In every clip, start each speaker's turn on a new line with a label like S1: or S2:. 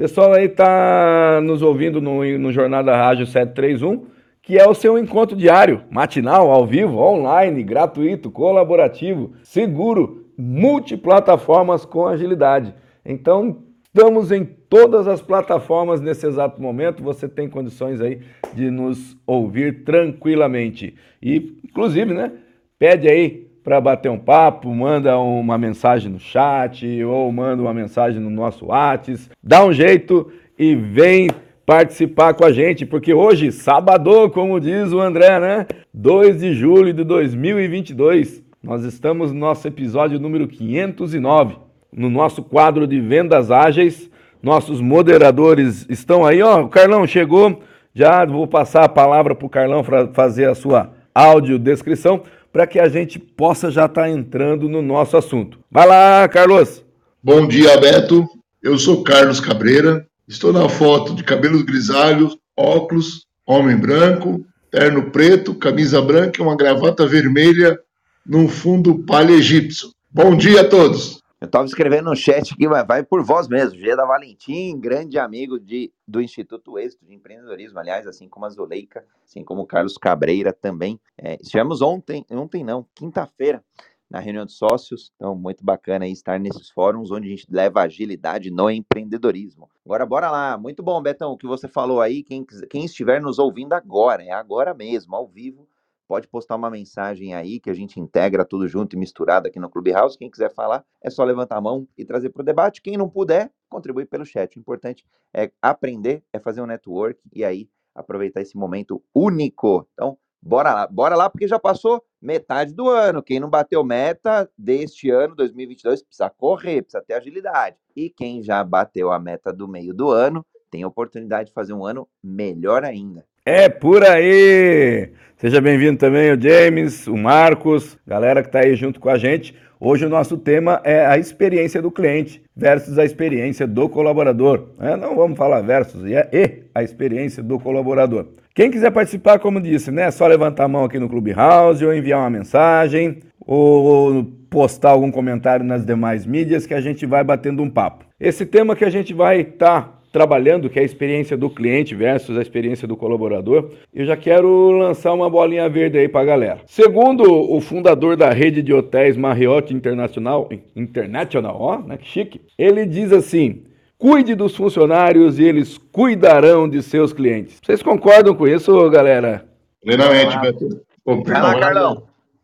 S1: pessoal aí está nos ouvindo no, no Jornada Rádio 731, que é o seu encontro diário, matinal, ao vivo, online, gratuito, colaborativo, seguro, multiplataformas com agilidade. Então, estamos em todas as plataformas nesse exato momento. Você tem condições aí de nos ouvir tranquilamente. E, inclusive, né? Pede aí para bater um papo, manda uma mensagem no chat ou manda uma mensagem no nosso WhatsApp. Dá um jeito e vem participar com a gente, porque hoje, sábado, como diz o André, né? 2 de julho de 2022, nós estamos no nosso episódio número 509, no nosso quadro de vendas ágeis. Nossos moderadores estão aí, ó. O Carlão chegou, já vou passar a palavra para o Carlão para fazer a sua audiodescrição para que a gente possa já estar tá entrando no nosso assunto. Vai lá, Carlos.
S2: Bom dia, Beto. Eu sou Carlos Cabreira. Estou na foto de cabelos grisalhos, óculos, homem branco, terno preto, camisa branca e uma gravata vermelha num fundo palha egípcio. Bom dia a todos.
S3: Eu estava escrevendo no chat aqui, mas vai por vós mesmo. Geda Valentim, grande amigo de, do Instituto Êxito de Empreendedorismo, aliás, assim como a Zuleika, assim como o Carlos Cabreira também. É, estivemos ontem, ontem não, quinta-feira, na reunião de sócios. Então, muito bacana estar nesses fóruns onde a gente leva agilidade no empreendedorismo. Agora, bora lá. Muito bom, Betão, o que você falou aí. Quem, quem estiver nos ouvindo agora, é agora mesmo, ao vivo pode postar uma mensagem aí que a gente integra tudo junto e misturado aqui no Clubhouse. Quem quiser falar, é só levantar a mão e trazer para o debate. Quem não puder, contribui pelo chat. O importante é aprender, é fazer um network e aí aproveitar esse momento único. Então, bora lá, bora lá, porque já passou metade do ano. Quem não bateu meta deste ano, 2022, precisa correr, precisa ter agilidade. E quem já bateu a meta do meio do ano, tem a oportunidade de fazer um ano melhor ainda.
S1: É por aí! Seja bem-vindo também o James, o Marcos, galera que está aí junto com a gente. Hoje o nosso tema é a experiência do cliente versus a experiência do colaborador. É, não vamos falar versus, é e a experiência do colaborador. Quem quiser participar, como disse, né, é só levantar a mão aqui no Clubhouse ou enviar uma mensagem ou postar algum comentário nas demais mídias que a gente vai batendo um papo. Esse tema que a gente vai estar tá trabalhando, que é a experiência do cliente versus a experiência do colaborador, eu já quero lançar uma bolinha verde aí para a galera. Segundo o fundador da rede de hotéis Marriott Internacional, International, ó, né, que chique, ele diz assim: cuide dos funcionários e eles cuidarão de seus clientes. Vocês concordam com isso, galera?
S2: Plenamente, Beto.
S3: Vai lá, Carlão.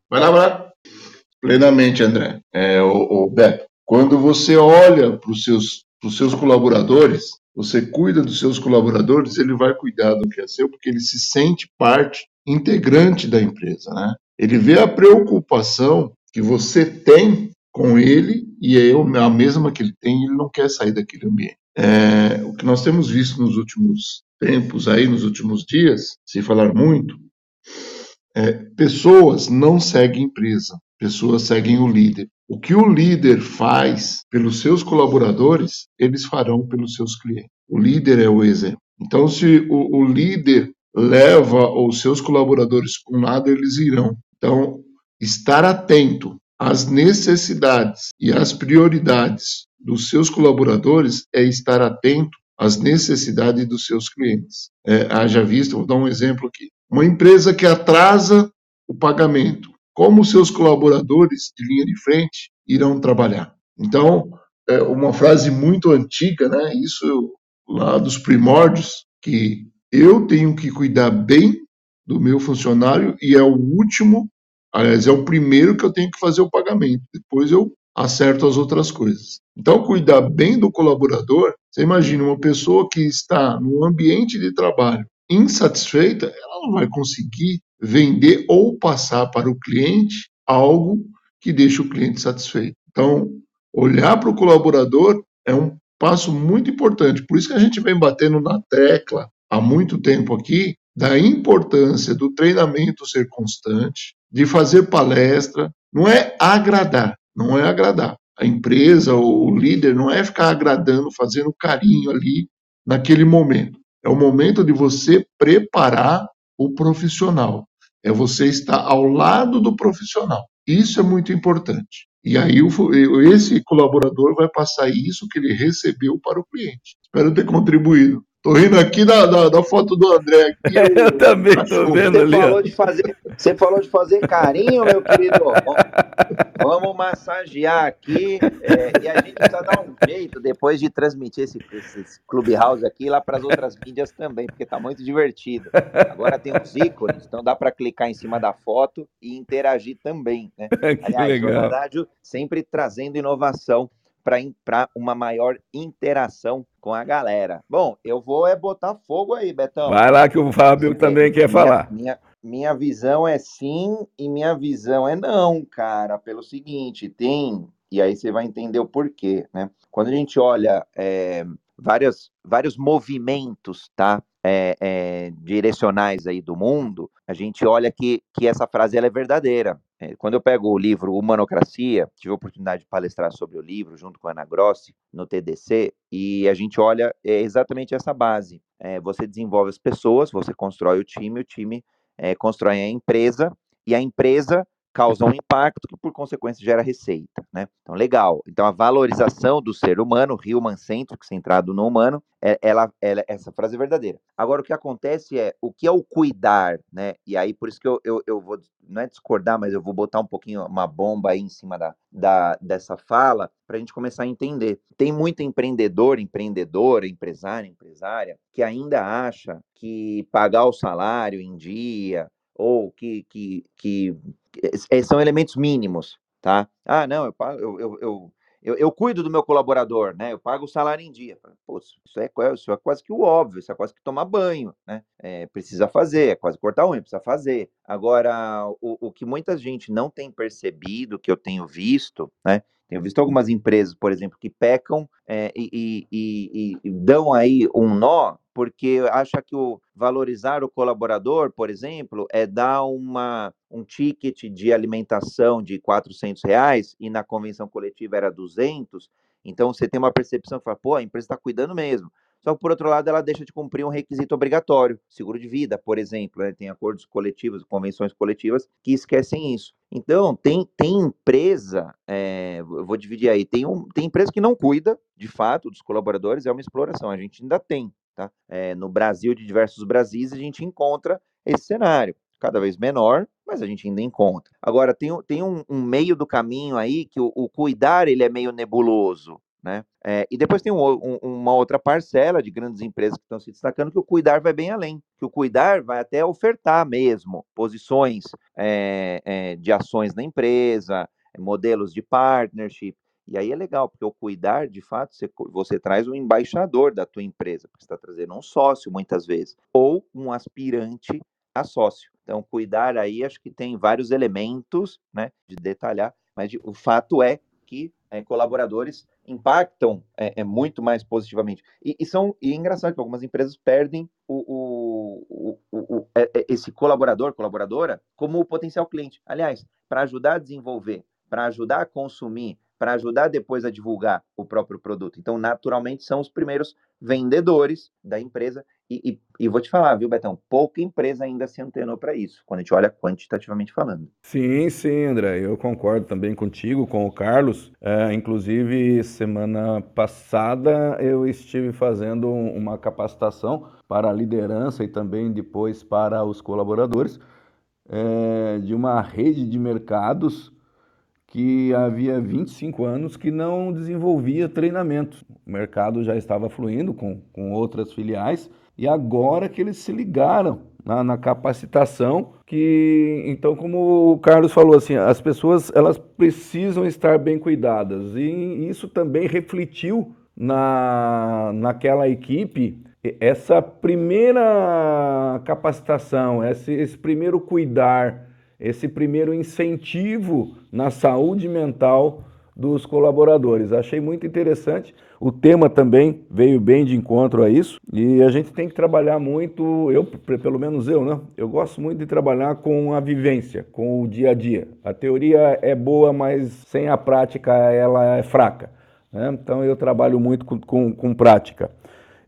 S2: Vai lá, vai lá. Plenamente, André. É, o, o Beto, quando você olha para os seus, seus colaboradores, você cuida dos seus colaboradores, ele vai cuidar do que é seu, porque ele se sente parte integrante da empresa, né? Ele vê a preocupação que você tem com ele e é a mesma que ele tem, ele não quer sair daquele ambiente. É, o que nós temos visto nos últimos tempos, aí nos últimos dias, se falar muito, é, pessoas não seguem empresa, pessoas seguem o líder. O que o líder faz pelos seus colaboradores, eles farão pelos seus clientes. O líder é o exemplo. Então, se o, o líder leva os seus colaboradores para um lado, eles irão. Então, estar atento às necessidades e às prioridades dos seus colaboradores é estar atento às necessidades dos seus clientes. É, haja vista, vou dar um exemplo aqui. Uma empresa que atrasa o pagamento como seus colaboradores de linha de frente irão trabalhar. Então, é uma frase muito antiga, né? Isso lá dos primórdios, que eu tenho que cuidar bem do meu funcionário e é o último, aliás, é o primeiro que eu tenho que fazer o pagamento. Depois eu acerto as outras coisas. Então, cuidar bem do colaborador, você imagina uma pessoa que está no ambiente de trabalho insatisfeita, ela não vai conseguir vender ou passar para o cliente algo que deixe o cliente satisfeito. Então, olhar para o colaborador é um passo muito importante. Por isso que a gente vem batendo na tecla há muito tempo aqui da importância do treinamento ser constante, de fazer palestra, não é agradar, não é agradar. A empresa ou o líder não é ficar agradando, fazendo carinho ali naquele momento. É o momento de você preparar o profissional. É você estar ao lado do profissional. Isso é muito importante. E aí esse colaborador vai passar isso que ele recebeu para o cliente. Espero ter contribuído. Tô rindo aqui da, da, da foto do André. Aqui,
S1: eu também tô vendo
S3: você
S1: ali.
S3: Falou de fazer, você falou de fazer carinho, meu querido. Vamos massagear aqui. É, e a gente precisa dar um jeito depois de transmitir esse, esse Clubhouse aqui lá para as outras mídias também, porque tá muito divertido. Agora tem os ícones, então dá para clicar em cima da foto e interagir também. Né?
S1: Aliás, legal.
S3: sempre trazendo inovação para uma maior interação com a galera. Bom, eu vou é botar fogo aí, Betão.
S1: Vai lá que o Fábio também quer
S3: minha,
S1: falar.
S3: Minha, minha visão é sim e minha visão é não, cara, pelo seguinte, tem, e aí você vai entender o porquê, né? Quando a gente olha é, vários, vários movimentos, tá? É, é, direcionais aí do mundo, a gente olha que, que essa frase ela é verdadeira. É, quando eu pego o livro Humanocracia, tive a oportunidade de palestrar sobre o livro junto com a Ana Grossi no TDC, e a gente olha é exatamente essa base. É, você desenvolve as pessoas, você constrói o time, o time é, constrói a empresa, e a empresa causa um impacto que, por consequência, gera receita, né? Então, legal. Então, a valorização do ser humano, human centric, centrado no humano, é, ela, ela, essa frase é verdadeira. Agora, o que acontece é, o que é o cuidar, né? E aí, por isso que eu, eu, eu vou, não é discordar, mas eu vou botar um pouquinho, uma bomba aí em cima da, da dessa fala, para a gente começar a entender. Tem muito empreendedor, empreendedora, empresário, empresária, que ainda acha que pagar o salário em dia, ou que, que, que é, são elementos mínimos, tá? Ah, não, eu, eu, eu, eu, eu, cuido do meu colaborador, né? Eu pago o salário em dia. Isso é, isso é quase que o óbvio, isso é quase que tomar banho, né? É, precisa fazer, é quase cortar unha, precisa fazer. Agora, o, o que muita gente não tem percebido, que eu tenho visto, né? Tenho visto algumas empresas, por exemplo, que pecam é, e, e, e, e, dão aí um nó, porque acha que o valorizar o colaborador, por exemplo, é dar uma, um ticket de alimentação de 400 reais e na convenção coletiva era 200, então você tem uma percepção que fala, pô, a empresa está cuidando mesmo. Só que, por outro lado, ela deixa de cumprir um requisito obrigatório, seguro de vida, por exemplo, né? tem acordos coletivos, convenções coletivas que esquecem isso. Então, tem, tem empresa, é, eu vou dividir aí, tem, um, tem empresa que não cuida, de fato, dos colaboradores, é uma exploração, a gente ainda tem. Tá? É, no Brasil, de diversos Brasis, a gente encontra esse cenário cada vez menor, mas a gente ainda encontra. Agora, tem, tem um, um meio do caminho aí que o, o, cuidar ele é meio nebuloso. Né? É, e depois tem um, um, uma outra parcela de grandes empresas que estão se destacando que o cuidar vai bem além, que o cuidar vai até ofertar mesmo posições é, de ações na empresa, modelos de partnership. E aí é legal, porque o cuidar, de fato, você, você traz um embaixador da tua empresa, porque você está trazendo um sócio muitas vezes, ou um aspirante a sócio. Então, cuidar aí, acho que tem vários elementos, né, de detalhar, mas de, o fato é que é, colaboradores impactam é, é, muito mais positivamente. E, e, são, e é engraçado que algumas empresas perdem o, o, o, o é, é, esse colaborador, colaboradora, como potencial cliente. Aliás, para ajudar a desenvolver, para ajudar a consumir, para ajudar depois a divulgar o próprio produto. Então, naturalmente, são os primeiros vendedores da empresa. E, e, e vou te falar, viu, Betão? Pouca empresa ainda se antenou para isso, quando a gente olha quantitativamente falando.
S1: Sim, sim, André. Eu concordo também contigo, com o Carlos. É, inclusive, semana passada eu estive fazendo uma capacitação para a liderança e também depois para os colaboradores é, de uma rede de mercados que havia 25 anos que não desenvolvia treinamento. O mercado já estava fluindo com, com outras filiais e agora que eles se ligaram na, na, capacitação que então como o Carlos falou assim as pessoas elas precisam estar bem cuidadas e isso também refletiu na naquela equipe essa primeira capacitação esse, esse primeiro cuidar esse primeiro incentivo na saúde mental dos colaboradores. Achei muito interessante. O tema também veio bem de encontro a isso e a gente tem que trabalhar muito, eu, pelo menos eu, né? Eu gosto muito de trabalhar com a vivência, com o dia a dia. A teoria é boa, mas sem a prática ela é fraca. Né? Então eu trabalho muito com, com, com prática.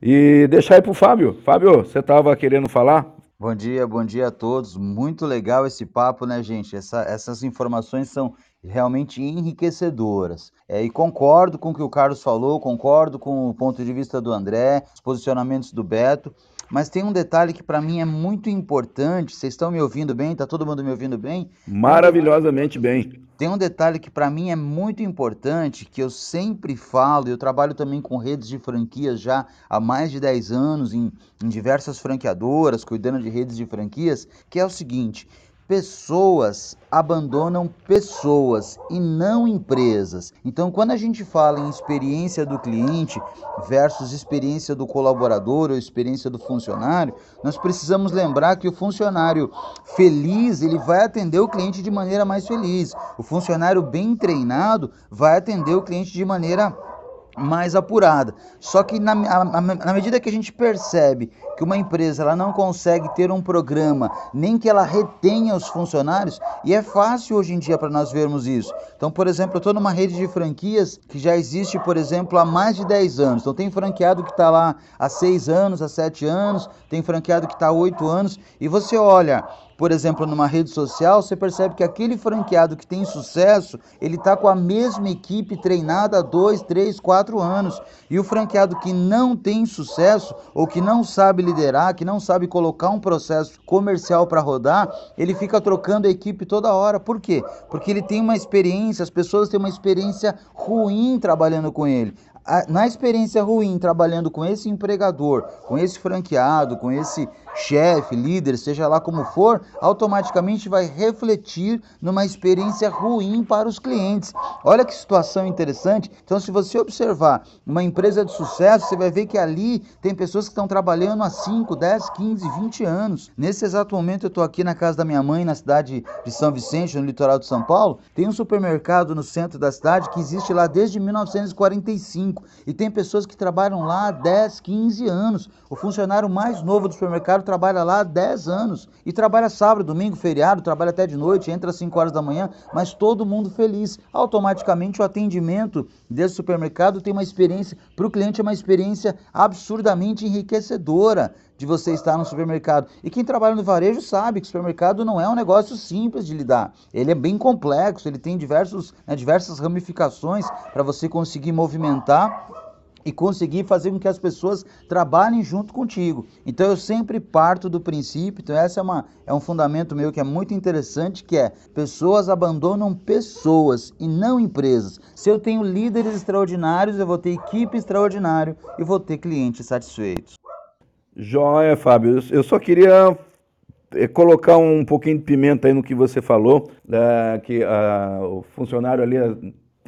S1: E deixar aí para o Fábio. Fábio, você estava querendo falar?
S4: Bom dia, bom dia a todos. Muito legal esse papo, né, gente? Essa, essas informações são realmente enriquecedoras. É, e concordo com o que o Carlos falou, concordo com o ponto de vista do André, os posicionamentos do Beto. Mas tem um detalhe que para mim é muito importante. Vocês estão me ouvindo bem? Tá todo mundo me ouvindo bem?
S1: Maravilhosamente bem.
S4: Tem um detalhe que para mim é muito importante, que eu sempre falo, eu trabalho também com redes de franquias já há mais de 10 anos, em, em diversas franqueadoras, cuidando de redes de franquias, que é o seguinte: pessoas abandonam pessoas e não empresas. Então, quando a gente fala em experiência do cliente versus experiência do colaborador ou experiência do funcionário, nós precisamos lembrar que o funcionário feliz, ele vai atender o cliente de maneira mais feliz. O funcionário bem treinado vai atender o cliente de maneira mais apurada. Só que na, na medida que a gente percebe que uma empresa ela não consegue ter um programa, nem que ela retenha os funcionários, e é fácil hoje em dia para nós vermos isso. Então, por exemplo, eu estou numa rede de franquias que já existe, por exemplo, há mais de 10 anos. Então, tem franqueado que está lá há 6 anos, há 7 anos, tem franqueado que está há 8 anos, e você olha por exemplo, numa rede social, você percebe que aquele franqueado que tem sucesso, ele está com a mesma equipe treinada há dois, três, quatro anos. E o franqueado que não tem sucesso ou que não sabe liderar, que não sabe colocar um processo comercial para rodar, ele fica trocando a equipe toda hora. Por quê? Porque ele tem uma experiência, as pessoas têm uma experiência ruim trabalhando com ele na experiência ruim trabalhando com esse empregador, com esse franqueado, com esse chefe, líder, seja lá como for, automaticamente vai refletir numa experiência ruim para os clientes. Olha que situação interessante. Então, se você observar uma empresa de sucesso, você vai ver que ali tem pessoas que estão trabalhando há 5, 10, 15, 20 anos. Nesse exato momento, eu estou aqui na casa da minha mãe, na cidade de São Vicente, no litoral de São Paulo. Tem um supermercado no centro da cidade que existe lá desde 1945 e tem pessoas que trabalham lá há 10, 15 anos. O funcionário mais novo do supermercado trabalha lá há 10 anos e trabalha sábado, domingo, feriado, trabalha até de noite, entra às 5 horas da manhã, mas todo mundo feliz. Automaticamente o atendimento desse supermercado tem uma experiência, para o cliente é uma experiência absurdamente enriquecedora de você estar no supermercado. E quem trabalha no varejo sabe que o supermercado não é um negócio simples de lidar. Ele é bem complexo, ele tem diversos, né, diversas ramificações para você conseguir movimentar e conseguir fazer com que as pessoas trabalhem junto contigo. Então eu sempre parto do princípio, então essa é, uma, é um fundamento meu que é muito interessante, que é pessoas abandonam pessoas e não empresas. Se eu tenho líderes extraordinários, eu vou ter equipe extraordinária e vou ter clientes satisfeitos.
S1: Joia, Fábio. Eu só queria eh, colocar um pouquinho de pimenta aí no que você falou, da, que a, o funcionário ali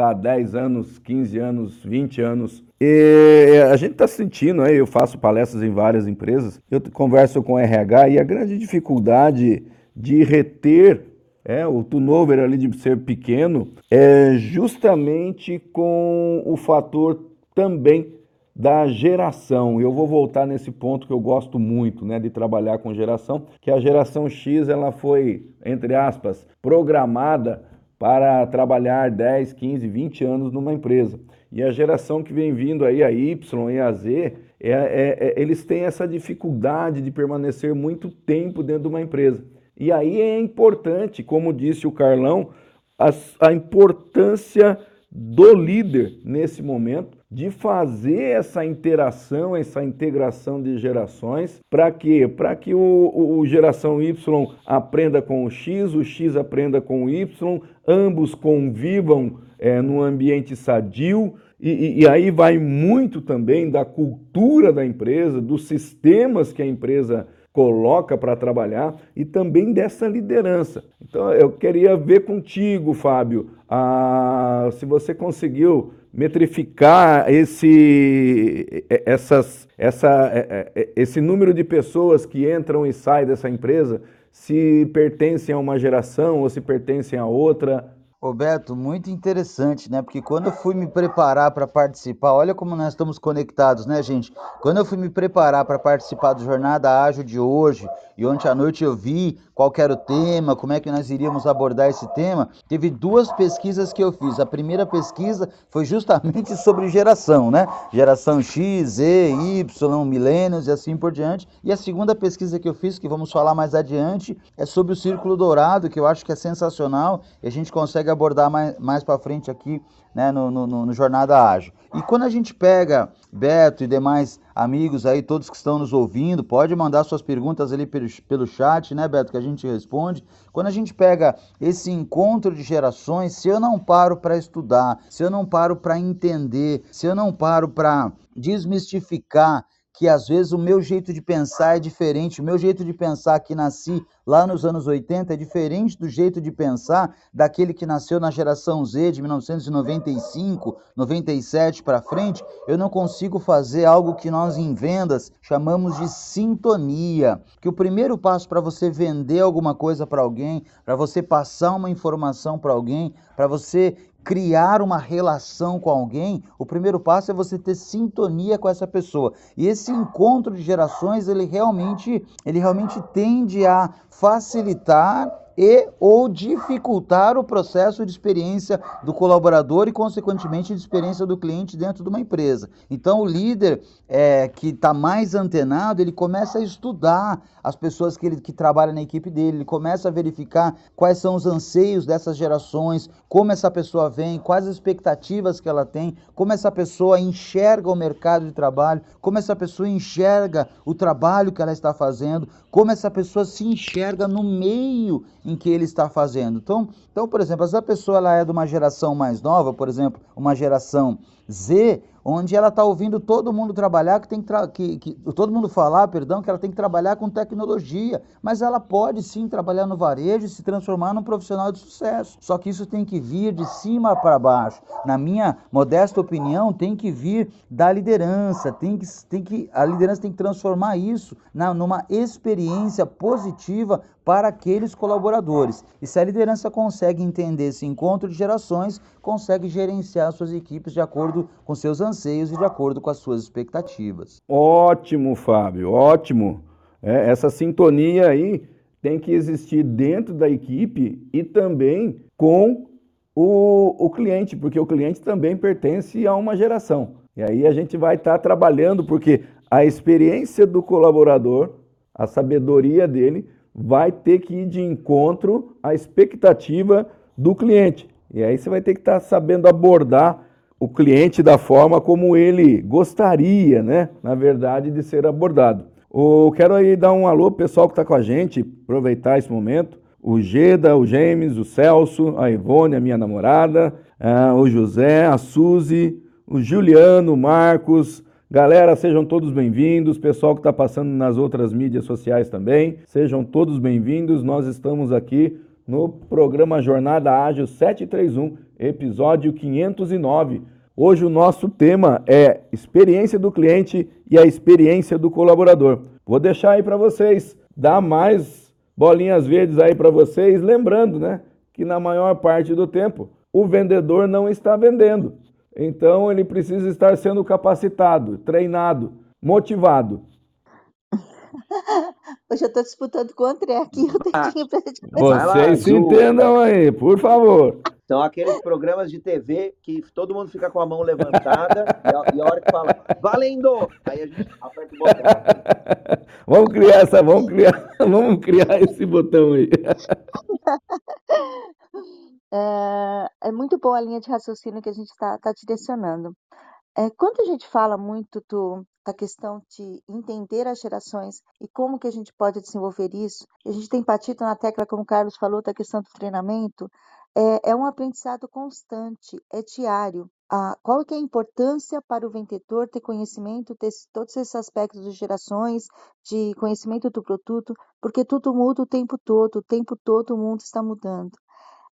S1: está há 10 anos, 15 anos, 20 anos. E a gente está sentindo, eu faço palestras em várias empresas, eu converso com RH e a grande dificuldade de reter é, o turnover ali de ser pequeno é justamente com o fator também da geração. Eu vou voltar nesse ponto que eu gosto muito, né, de trabalhar com geração, que a geração X ela foi, entre aspas, programada para trabalhar 10, 15, 20 anos numa empresa. E a geração que vem vindo aí, a Y e a Z, é, é, é, eles têm essa dificuldade de permanecer muito tempo dentro de uma empresa. E aí é importante, como disse o Carlão, a, a importância do líder nesse momento de fazer essa interação, essa integração de gerações, para quê? Para que o, o, geração Y aprenda com o X, o X aprenda com o Y, ambos convivam é, num ambiente sadio, e, e, aí vai muito também da cultura da empresa, dos sistemas que a empresa coloca para trabalhar e também dessa liderança. Então eu queria ver contigo, Fábio, a, se você conseguiu metrificar esse, essas, essa, esse número de pessoas que entram e saem dessa empresa, se pertencem a uma geração ou se pertencem a outra.
S4: Roberto, muito interessante, né? Porque quando eu fui me preparar para participar, olha como nós estamos conectados, né, gente? Quando eu fui me preparar para participar do Jornada Ágil de hoje, e ontem à noite eu vi qual era o tema, como é que nós iríamos abordar esse tema, teve duas pesquisas que eu fiz. A primeira pesquisa foi justamente sobre geração, né? Geração X, Z, Y, milênios e assim por diante. E a segunda pesquisa que eu fiz, que vamos falar mais adiante, é sobre o círculo dourado, que eu acho que é sensacional, e a gente consegue consegue abordar mais, mais para frente aqui né, no, no, no, Jornada Ágil. E quando a gente pega Beto e demais amigos aí, todos que estão nos ouvindo, pode mandar suas perguntas ali pelo, pelo chat, né, Beto, que a gente responde. Quando a gente pega esse encontro de gerações, se eu não paro para estudar, se eu não paro para entender, se eu não paro para desmistificar que às vezes o meu jeito de pensar é diferente, o meu jeito de pensar que nasci lá nos anos 80 é diferente do jeito de pensar daquele que nasceu na geração Z de 1995, 97 para frente, eu não consigo fazer algo que nós em vendas chamamos de sintonia. Que o primeiro passo para você vender alguma coisa para alguém, para você passar uma informação para alguém, para você criar uma relação com alguém, o primeiro passo é você ter sintonia com essa pessoa. E esse encontro de gerações, ele realmente, ele realmente tende a facilitar e ou dificultar o processo de experiência do colaborador e, consequentemente, de experiência do cliente dentro de uma empresa. Então, o líder é, que está mais antenado, ele começa a estudar as pessoas que, ele, que trabalham na equipe dele, ele começa a verificar quais são os anseios dessas gerações, como essa pessoa vem, quais as expectativas que ela tem, como essa pessoa enxerga o mercado de trabalho, como essa pessoa enxerga o trabalho que ela está fazendo, como essa pessoa se enxerga no meio em que ele está fazendo. Então, então por exemplo, se a pessoa ela é de uma geração mais nova, por exemplo, uma geração Z, onde ela está ouvindo todo mundo trabalhar, que tem que, que, que, todo mundo falar, perdão, que ela tem que trabalhar com tecnologia, mas ela pode sim trabalhar no varejo e se transformar num profissional de sucesso. Só que isso tem que vir de cima para baixo. Na minha modesta opinião, tem que vir da liderança, tem que, tem que a liderança tem que transformar isso na, numa experiência positiva para aqueles colaboradores. E se a liderança consegue entender esse encontro de gerações, consegue gerenciar suas equipes de acordo com seus anseios e de acordo com as suas expectativas.
S1: Ótimo, Fábio, ótimo. É, essa sintonia aí tem que existir dentro da equipe e também com o, o cliente, porque o cliente também pertence a uma geração. E aí a gente vai estar tá trabalhando, porque a experiência do colaborador, a sabedoria dele, vai ter que ir de encontro à expectativa do cliente. E aí você vai ter que estar tá sabendo abordar o cliente da forma como ele gostaria, né? Na verdade, de ser abordado. Eu quero aí dar um alô pessoal que está com a gente, aproveitar esse momento. O Geda, o James, o Celso, a Ivone, a minha namorada, uh, o José, a Suzy, o Juliano, o Marcos. Galera, sejam todos bem-vindos. Pessoal que está passando nas outras mídias sociais também, sejam todos bem-vindos. Nós estamos aqui no programa Jornada Ágil 731, episódio 509. Hoje o nosso tema é experiência do cliente e a experiência do colaborador. Vou deixar aí para vocês, dar mais bolinhas verdes aí para vocês, lembrando, né, que na maior parte do tempo o vendedor não está vendendo. Então ele precisa estar sendo capacitado, treinado, motivado.
S5: Hoje eu estou disputando com o André aqui, o dedinho
S1: pra gente Vocês se entendam aí, por favor.
S3: São aqueles programas de TV que todo mundo fica com a mão levantada e, a, e a hora que fala, valendo! Aí a gente aperta o botão.
S1: vamos criar essa, vamos criar, vamos criar esse botão aí.
S5: É, é muito boa a linha de raciocínio que a gente está tá direcionando. É, quando a gente fala muito do, da questão de entender as gerações e como que a gente pode desenvolver isso, a gente tem batido na tecla, como o Carlos falou, da questão do treinamento, é, é um aprendizado constante, é diário. Ah, qual que é a importância para o vendedor ter conhecimento de todos esses aspectos de gerações, de conhecimento do produto, porque tudo muda o tempo todo, o tempo todo o mundo está mudando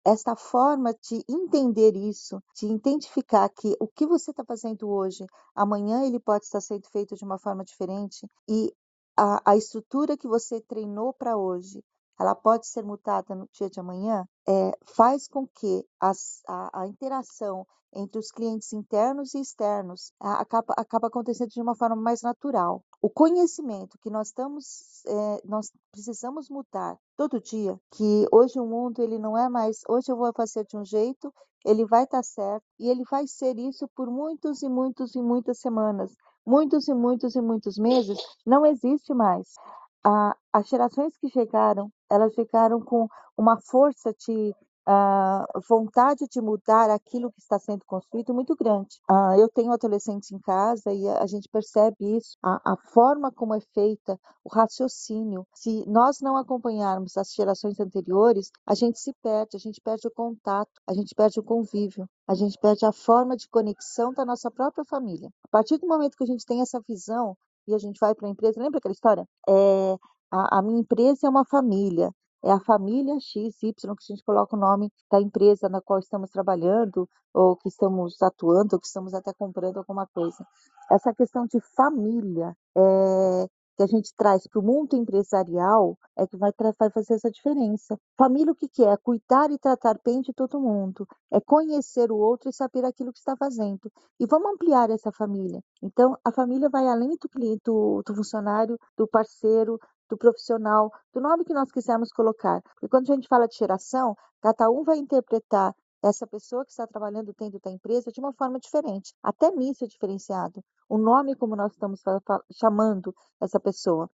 S5: esta forma de entender isso, de identificar que o que você está fazendo hoje, amanhã ele pode estar sendo feito de uma forma diferente e a, a estrutura que você treinou para hoje, ela pode ser mutada no dia de amanhã, é, faz com que as, a, a, interação entre os clientes internos e externos a, acaba, acaba acontecendo de uma forma mais natural. O conhecimento que nós estamos, é, nós precisamos mudar todo dia, que hoje o mundo ele não é mais, hoje eu vou fazer de um jeito, ele vai estar tá certo e ele vai ser isso por muitos e muitos e muitas semanas, muitos e muitos e muitos meses, não existe mais. A, as gerações que chegaram, elas chegaram com uma força de, uh, vontade de mudar aquilo que está sendo construído muito grande. Uh, eu tenho adolescentes em casa e a, a gente percebe isso, a, a, forma como é feita, o raciocínio. Se nós não acompanharmos as gerações anteriores, a gente se perde, a gente perde o contato, a gente perde o convívio, a gente perde a forma de conexão da nossa própria família. A partir do momento que a gente tem essa visão e a gente vai para a empresa, lembra aquela história? É, a, a minha empresa é uma família, é a família XY que a gente coloca o nome da empresa na qual estamos trabalhando, ou que estamos atuando, ou que estamos até comprando alguma coisa. Essa questão de família é, que a gente traz para o mundo empresarial é que vai, vai, fazer essa diferença. Família, o que, que é? Cuidar e tratar bem de todo mundo, é conhecer o outro e saber aquilo que está fazendo. E vamos ampliar essa família. Então, a família vai além do cliente, do, do funcionário, do parceiro, do profissional, do nome que nós quisermos colocar. Porque quando a gente fala de geração, cada um vai interpretar essa pessoa que está trabalhando dentro da empresa de uma forma diferente. Até nisso é diferenciado. O nome como nós estamos chamando essa pessoa.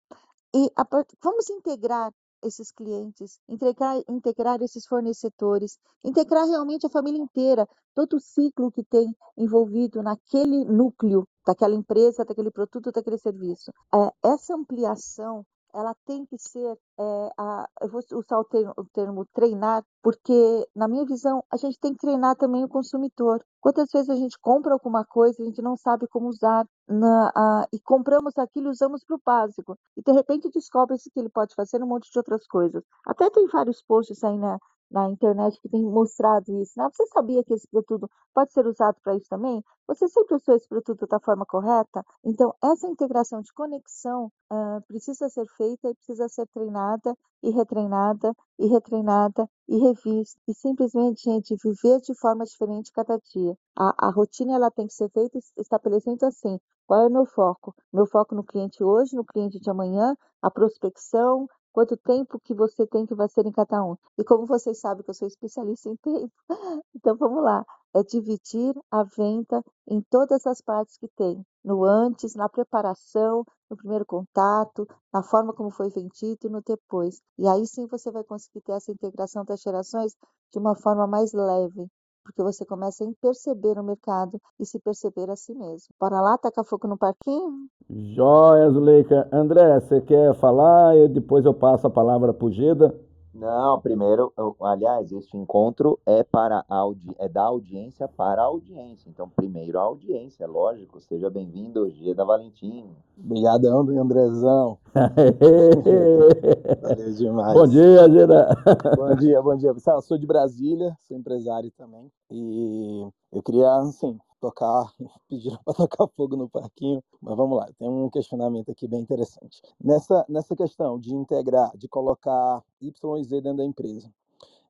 S5: E a, vamos integrar esses clientes, integrar, integrar esses fornecedores, integrar realmente a família inteira, todo o ciclo que tem envolvido naquele núcleo daquela empresa, daquele produto, daquele serviço. É, essa ampliação ela tem que ser, é, a, eu vou usar o termo, o termo, treinar, porque, na minha visão, a gente tem que treinar também o consumidor. Quantas vezes a gente compra alguma coisa, a gente não sabe como usar, na, a, e compramos aquilo e usamos para o básico, e de repente descobre-se que ele pode fazer um monte de outras coisas. Até tem vários posts aí na, na internet que tem mostrado isso. Né? Você sabia que esse produto pode ser usado para isso também? Você sempre usou esse produto da forma correta? Então, essa integração de conexão uh, precisa ser feita e precisa ser treinada e retreinada e retreinada e revista. E simplesmente, gente, viver de forma diferente cada dia. A, a rotina ela tem que ser feita estabelecendo assim. Qual é o meu foco? Meu foco no cliente hoje, no cliente de amanhã, a prospecção, quanto tempo que você tem que vai ser em cada um. E como vocês sabem que eu sou especialista em tempo, então vamos lá. É dividir a venda em todas as partes que tem, no antes, na preparação, no primeiro contato, na forma como foi vendido e no depois. E aí sim você vai conseguir ter essa integração das gerações de uma forma mais leve, porque você começa a perceber o mercado e se perceber a si mesmo. Bora lá, tacar fogo no parquinho?
S1: Joia, Zuleika. André, você quer falar e depois eu passo a palavra para o Geda?
S3: Não, primeiro, eu, aliás, este encontro é para audi é da audiência para a audiência. Então, primeiro a audiência, lógico. Seja bem-vindo, Geda Valentim.
S6: Obrigadão, Andrezão.
S1: Valeu demais. Bom dia, Geda.
S6: bom dia, bom dia. Pessoal, eu sou de Brasília, sou empresário também. E eu queria, assim, tocar, pediram para tocar fogo no parquinho, mas vamos lá, tem um questionamento aqui bem interessante. Nessa, nessa questão de integrar, de colocar Y e Z dentro da empresa,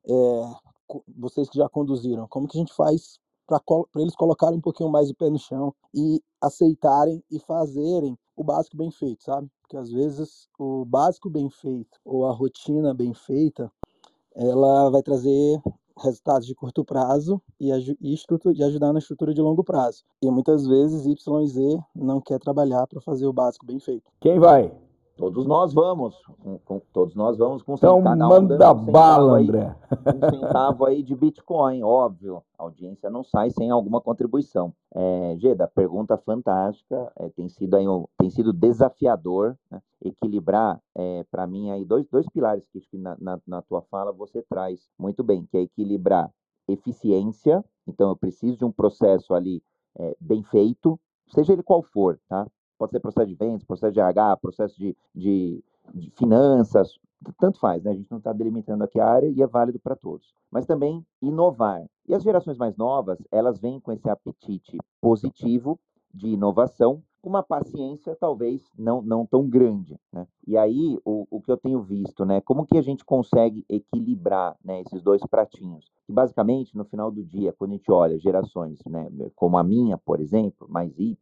S6: é, vocês que já conduziram, como que a gente faz para eles colocarem um pouquinho mais o pé no chão e aceitarem e fazerem o básico bem feito, sabe? Porque às vezes o básico bem feito ou a rotina bem feita, ela vai trazer resultados de curto prazo e, e, ajudar na estrutura de longo prazo. E muitas vezes Y e Z não quer trabalhar para fazer o básico bem feito.
S1: Quem vai?
S3: Todos nós vamos, com, com, todos nós vamos com
S1: então, cada manda um bala,
S3: aí,
S1: André.
S3: um centavo aí de Bitcoin, óbvio. A audiência não sai sem alguma contribuição. É, Geda, pergunta fantástica. É, tem sido aí um, tem sido desafiador né? equilibrar, é, para mim aí dois, dois pilares que na, na, na tua fala você traz muito bem, que é equilibrar eficiência. Então eu preciso de um processo ali é, bem feito, seja ele qual for, tá? Pode ser processo de vendas, processo de RH, processo de, de, de finanças, tanto faz, né? A gente não está delimitando aqui a área e é válido para todos. Mas também inovar. E as gerações mais novas, elas vêm com esse apetite positivo de inovação, uma paciência talvez não, não tão grande, né? E aí, o, o que eu tenho visto, né? Como que a gente consegue equilibrar né, esses dois pratinhos? Que basicamente, no final do dia, quando a gente olha gerações, né, como a minha, por exemplo, mais Y,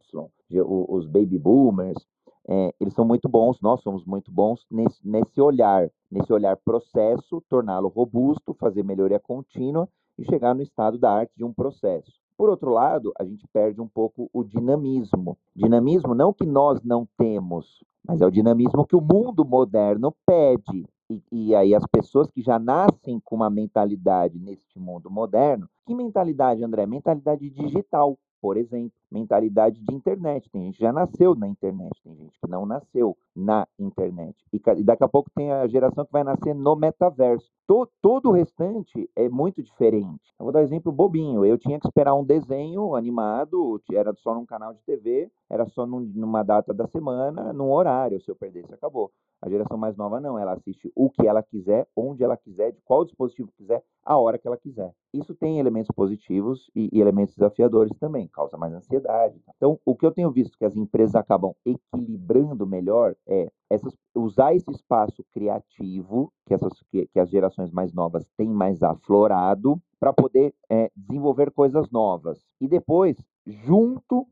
S3: os baby boomers, é, eles são muito bons, nós somos muito bons nesse, nesse olhar, nesse olhar processo, torná-lo robusto, fazer melhoria contínua e chegar no estado da arte de um processo. Por outro lado, a gente perde um pouco o dinamismo. Dinamismo não que nós não temos, mas é o dinamismo que o mundo moderno pede. e, e, aí as pessoas que já nascem com uma mentalidade neste mundo moderno, que mentalidade, André? Mentalidade digital, por exemplo, mentalidade de internet. Tem gente que já nasceu na internet, tem gente que não nasceu na internet. E, daqui a pouco tem a geração que vai nascer no metaverso. To, todo o restante é muito diferente. Eu vou dar um exemplo bobinho. Eu tinha que esperar um desenho animado, era só num canal de TV, era só num, numa data da semana, num horário. Se eu perdesse, acabou. A geração mais nova não, ela assiste o que ela quiser, onde ela quiser, de qual dispositivo quiser, a hora que ela quiser. Isso tem elementos positivos e, elementos desafiadores também, causa mais ansiedade. Então, o que eu tenho visto que as empresas acabam equilibrando melhor é essas, usar esse espaço criativo que, essas, que, que as gerações mais novas têm mais aflorado para poder é, desenvolver coisas novas. E depois, junto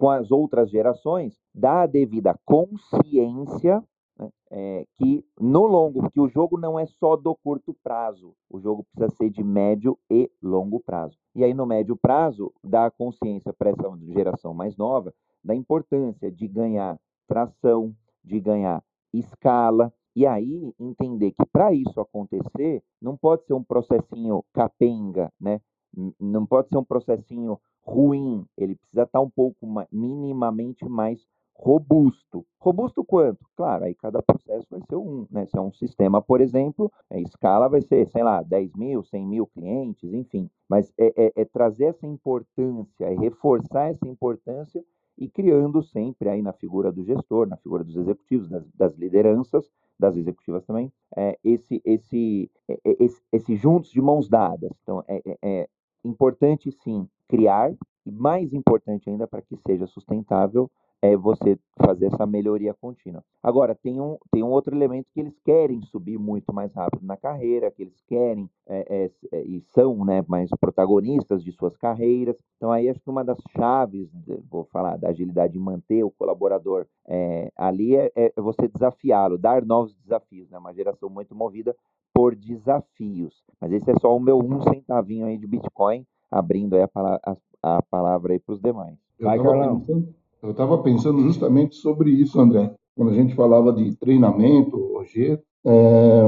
S3: com as outras gerações, dá a devida consciência né, é, que no longo, que o jogo não é só do curto prazo, o jogo precisa ser de médio e longo prazo. E aí no médio prazo dá a consciência para essa geração mais nova da importância de ganhar tração, de ganhar escala, e aí entender que para isso acontecer não pode ser um processinho capenga, né? Não pode ser um processinho ruim, ele precisa estar tá um pouco minimamente mais robusto. Robusto quanto? Claro, aí cada processo vai ser um, né? Se é um sistema, por exemplo, a escala vai ser, sei lá, 10 mil, 100 mil clientes, enfim. Mas é, é, é trazer essa importância, é reforçar essa importância e criando sempre aí na figura do gestor, na figura dos executivos, das, das lideranças, das executivas também, é, esse, esse, é, é, esse, esse juntos de mãos dadas. Então, é, é, é importante sim criar, e mais importante ainda para que seja sustentável, é você fazer essa melhoria contínua. Agora, tem um, tem um outro elemento que eles querem subir muito mais rápido na carreira, que eles querem é, é, é, e são né, mais protagonistas de suas carreiras. Então, aí acho que uma das chaves, vou falar, da agilidade de manter o colaborador é, ali é, é você desafiá-lo, dar novos desafios. Né? Uma geração muito movida por desafios. Mas esse é só o meu um centavinho aí de Bitcoin abrindo aí a, a, a palavra aí para os demais.
S2: Vai, Carlão. Eu estava pensando justamente sobre isso, André, quando a gente falava de treinamento, hoje, é,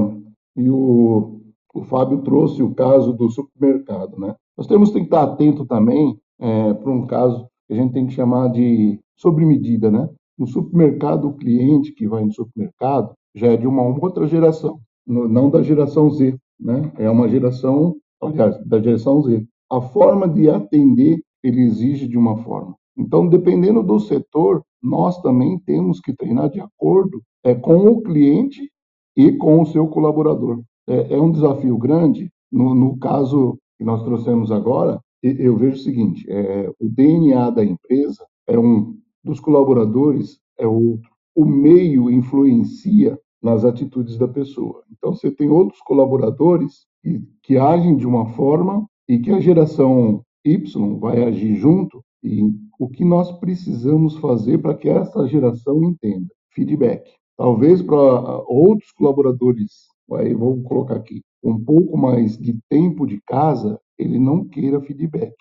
S2: e o, o Fábio trouxe o caso do supermercado, né? Nós temos que estar atento também é, para um caso que a gente tem que chamar de sobre medida, né? No supermercado, o cliente que vai no supermercado já é de uma outra geração, não da geração Z, né? É uma geração, aliás, da geração Z a forma de atender ele exige de uma forma. Então, dependendo do setor, nós também temos que treinar de acordo é, com o cliente e com o seu colaborador. É, é um desafio grande. No, no, caso que nós trouxemos agora, eu vejo o seguinte: é, o DNA da empresa é um, dos colaboradores é outro. O meio influencia nas atitudes da pessoa. Então, você tem outros colaboradores que, que agem de uma forma e que a geração Y vai agir junto e o que nós precisamos fazer para que essa geração entenda? Feedback. Talvez para outros colaboradores, aí vou colocar aqui, um pouco mais de tempo de casa, ele não queira feedback.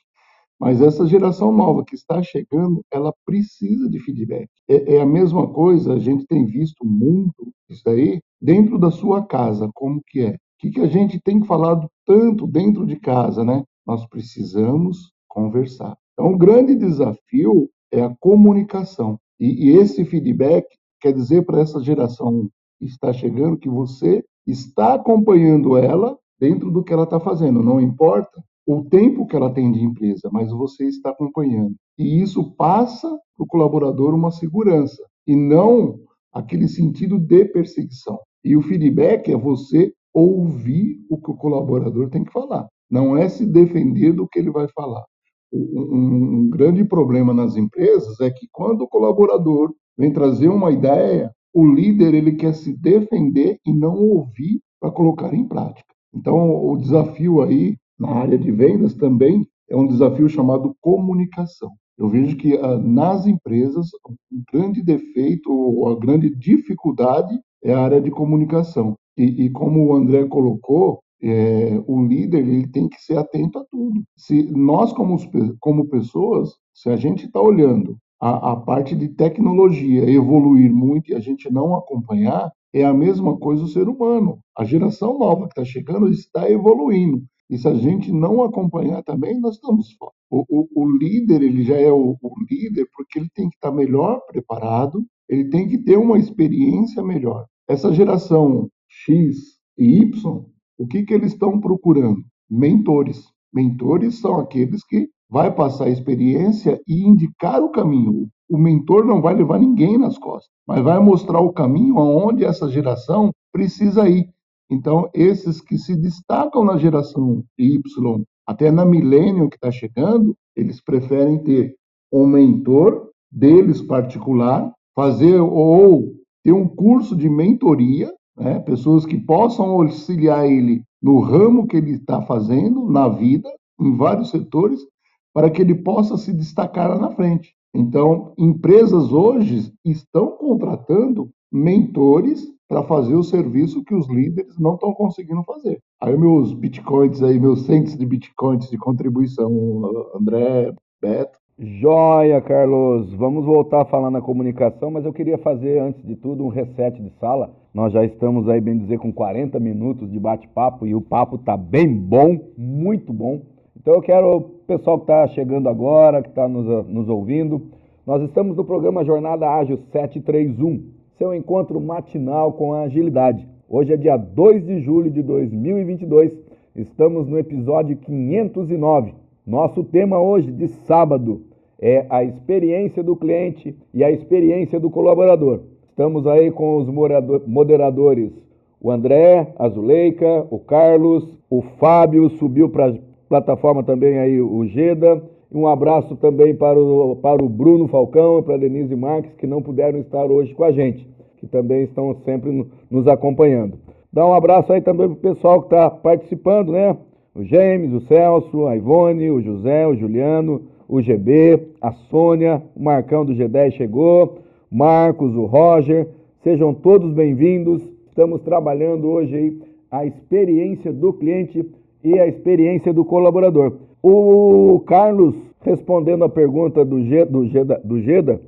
S2: Mas essa geração nova que está chegando, ela precisa de feedback. É, é, a mesma coisa, a gente tem visto muito isso aí dentro da sua casa, como que é que, que a gente tem falado tanto dentro de casa, né? Nós precisamos conversar. Então, o grande desafio é a comunicação. E, e esse feedback quer dizer para essa geração que está chegando que você está acompanhando ela dentro do que ela está fazendo. Não importa o tempo que ela tem de empresa, mas você está acompanhando. E isso passa para o colaborador uma segurança e não aquele sentido de perseguição. E o feedback é você ouvir o que o colaborador tem que falar, não é se defender do que ele vai falar. Um, um grande problema nas empresas é que quando o colaborador vem trazer uma ideia, o líder ele quer se defender e não ouvir para colocar em prática. Então, o desafio aí na área de vendas também é um desafio chamado comunicação. Eu vejo que ah, nas empresas o um grande defeito ou a grande dificuldade é a área de comunicação. E, e como o André colocou, é, o líder ele tem que ser atento a tudo. Se nós, como, como pessoas, se a gente está olhando a, a, parte de tecnologia evoluir muito e a gente não acompanhar, É a mesma coisa o ser humano. A geração nova que está chegando está evoluindo. E se a gente não acompanhar também, nós estamos fora. O, o, o líder, ele já é o, o, líder porque ele tem que estar melhor preparado, ele tem que ter uma experiência melhor. Essa geração X e Y, o que, que eles estão procurando? Mentores. Mentores são aqueles que vai passar a experiência e indicar o caminho. O mentor não vai levar ninguém nas costas, mas vai mostrar o caminho aonde essa geração precisa ir. Então, esses que se destacam na geração Y, até na milênio que está chegando, eles preferem ter um mentor deles particular, fazer ou ter um curso de mentoria, né? pessoas que possam auxiliar ele no ramo que ele está fazendo na vida, em vários setores, para que ele possa se destacar na frente. Então, empresas hoje estão contratando mentores para fazer o serviço que os líderes não estão conseguindo fazer. Aí meus bitcoins aí, meus centos de bitcoins de contribuição, André, Beto.
S1: Joia, Carlos. Vamos voltar a falar na comunicação, mas eu queria fazer, antes de tudo, um reset de sala. Nós já estamos aí, bem dizer, com 40 minutos de bate-papo e o papo está bem bom, muito bom. Então eu quero o pessoal que está chegando agora, que está nos, nos ouvindo. Nós estamos no programa Jornada Ágil 731 seu encontro matinal com a agilidade. Hoje é dia 2 de julho de 2022, estamos no episódio 509. Nosso tema hoje, de sábado, é a experiência do cliente e a experiência do colaborador. Estamos aí com os moderadores, o André, a Zuleika, o Carlos, o Fábio, subiu para a plataforma também aí o Geda. Um abraço também para o, para o Bruno Falcão e para a Denise Marques, que não puderam estar hoje com a gente que também estão sempre nos acompanhando. Dá um abraço aí também para o pessoal que está participando, né? O James, o Celso, a Ivone, o José, o Juliano, o GB, a Sônia, o Marcão do G10 chegou, Marcos, o Roger, sejam todos bem-vindos. Estamos trabalhando hoje aí a experiência do cliente e a experiência do colaborador. O Carlos, respondendo a pergunta do, G, do, Geda, do Geda,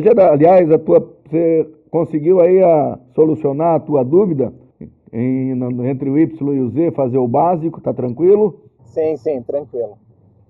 S1: Geda, aliás, a tua, você Conseguiu aí a, solucionar a tua dúvida em, entre o Y e o Z, fazer o básico, tá tranquilo?
S6: Sim, sim, tranquilo.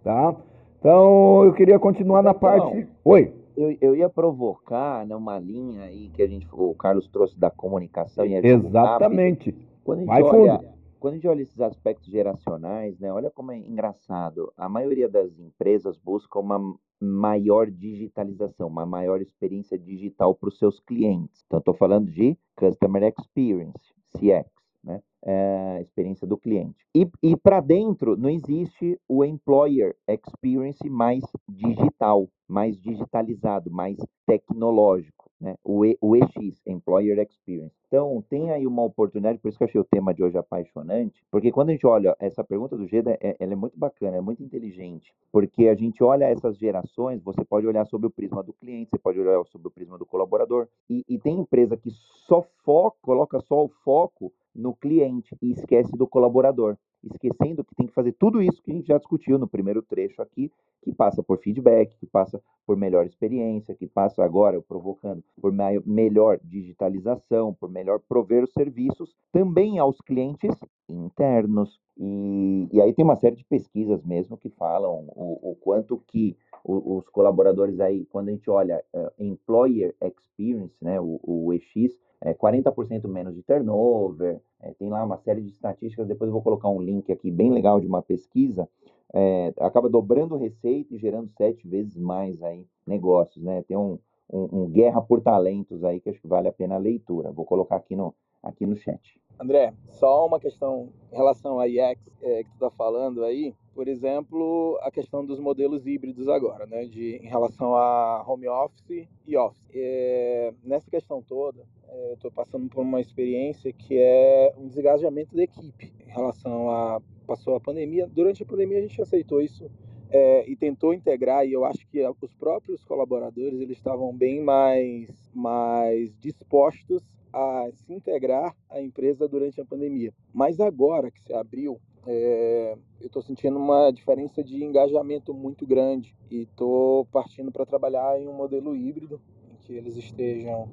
S1: Tá. Então eu queria continuar na parte. Oi.
S3: Eu, eu ia provocar né, linha aí que a gente, o Carlos trouxe da comunicação e a
S1: Exatamente.
S3: Quando a gente Vai olha, fundo. Quando a gente olha esses aspectos geracionais, né, olha como é engraçado. A maioria das empresas busca uma maior digitalização, uma maior experiência digital para os seus clientes. Então, estou falando de Customer Experience, CX, né? É, experiência do cliente. E, e para dentro não existe o Employer Experience mais digital, mais digitalizado, mais tecnológico né? o, e, o EX, Employer Experience. Então, tem aí uma oportunidade, por isso que eu achei o tema de hoje apaixonante, porque quando a gente olha essa pergunta do Geda, é, ela é muito bacana, é muito inteligente, porque a gente olha essas gerações, você pode olhar sobre o prisma do cliente, você pode olhar sobre o prisma do colaborador, e, e tem empresa que só foca, coloca só o foco no cliente e esquece do colaborador esquecendo que tem que fazer tudo isso que a gente já discutiu no primeiro trecho aqui, que passa por feedback, que passa por melhor experiência, que passa agora, provocando, por melhor digitalização, por melhor prover os serviços também aos clientes internos. E, e aí tem uma série de pesquisas mesmo que falam o, o quanto que os colaboradores aí, quando a gente olha uh, Employer Experience, né, o, o EX, é 40% menos de turnover, é, tem lá uma série de estatísticas, depois eu vou colocar um link aqui bem legal de uma pesquisa, é, acaba dobrando receita e gerando sete vezes mais aí negócios, né? Tem um, um, um, guerra por talentos aí que acho que vale a pena a leitura. Vou colocar aqui no, aqui no chat.
S6: André, só uma questão em relação a IX é, que tu está falando aí, por exemplo, a questão dos modelos híbridos agora, né, de, em relação a home office e office. É, nessa questão toda, é, eu estou passando por uma experiência que é um desengajamento da equipe em relação a passou a pandemia. Durante a pandemia a gente aceitou isso é, e tentou integrar e eu acho que os próprios colaboradores eles estavam bem mais mais dispostos a se integrar à empresa durante a pandemia. Mas agora que se abriu, é, eu estou sentindo uma diferença de engajamento muito grande e estou partindo para trabalhar em um modelo híbrido em que eles estejam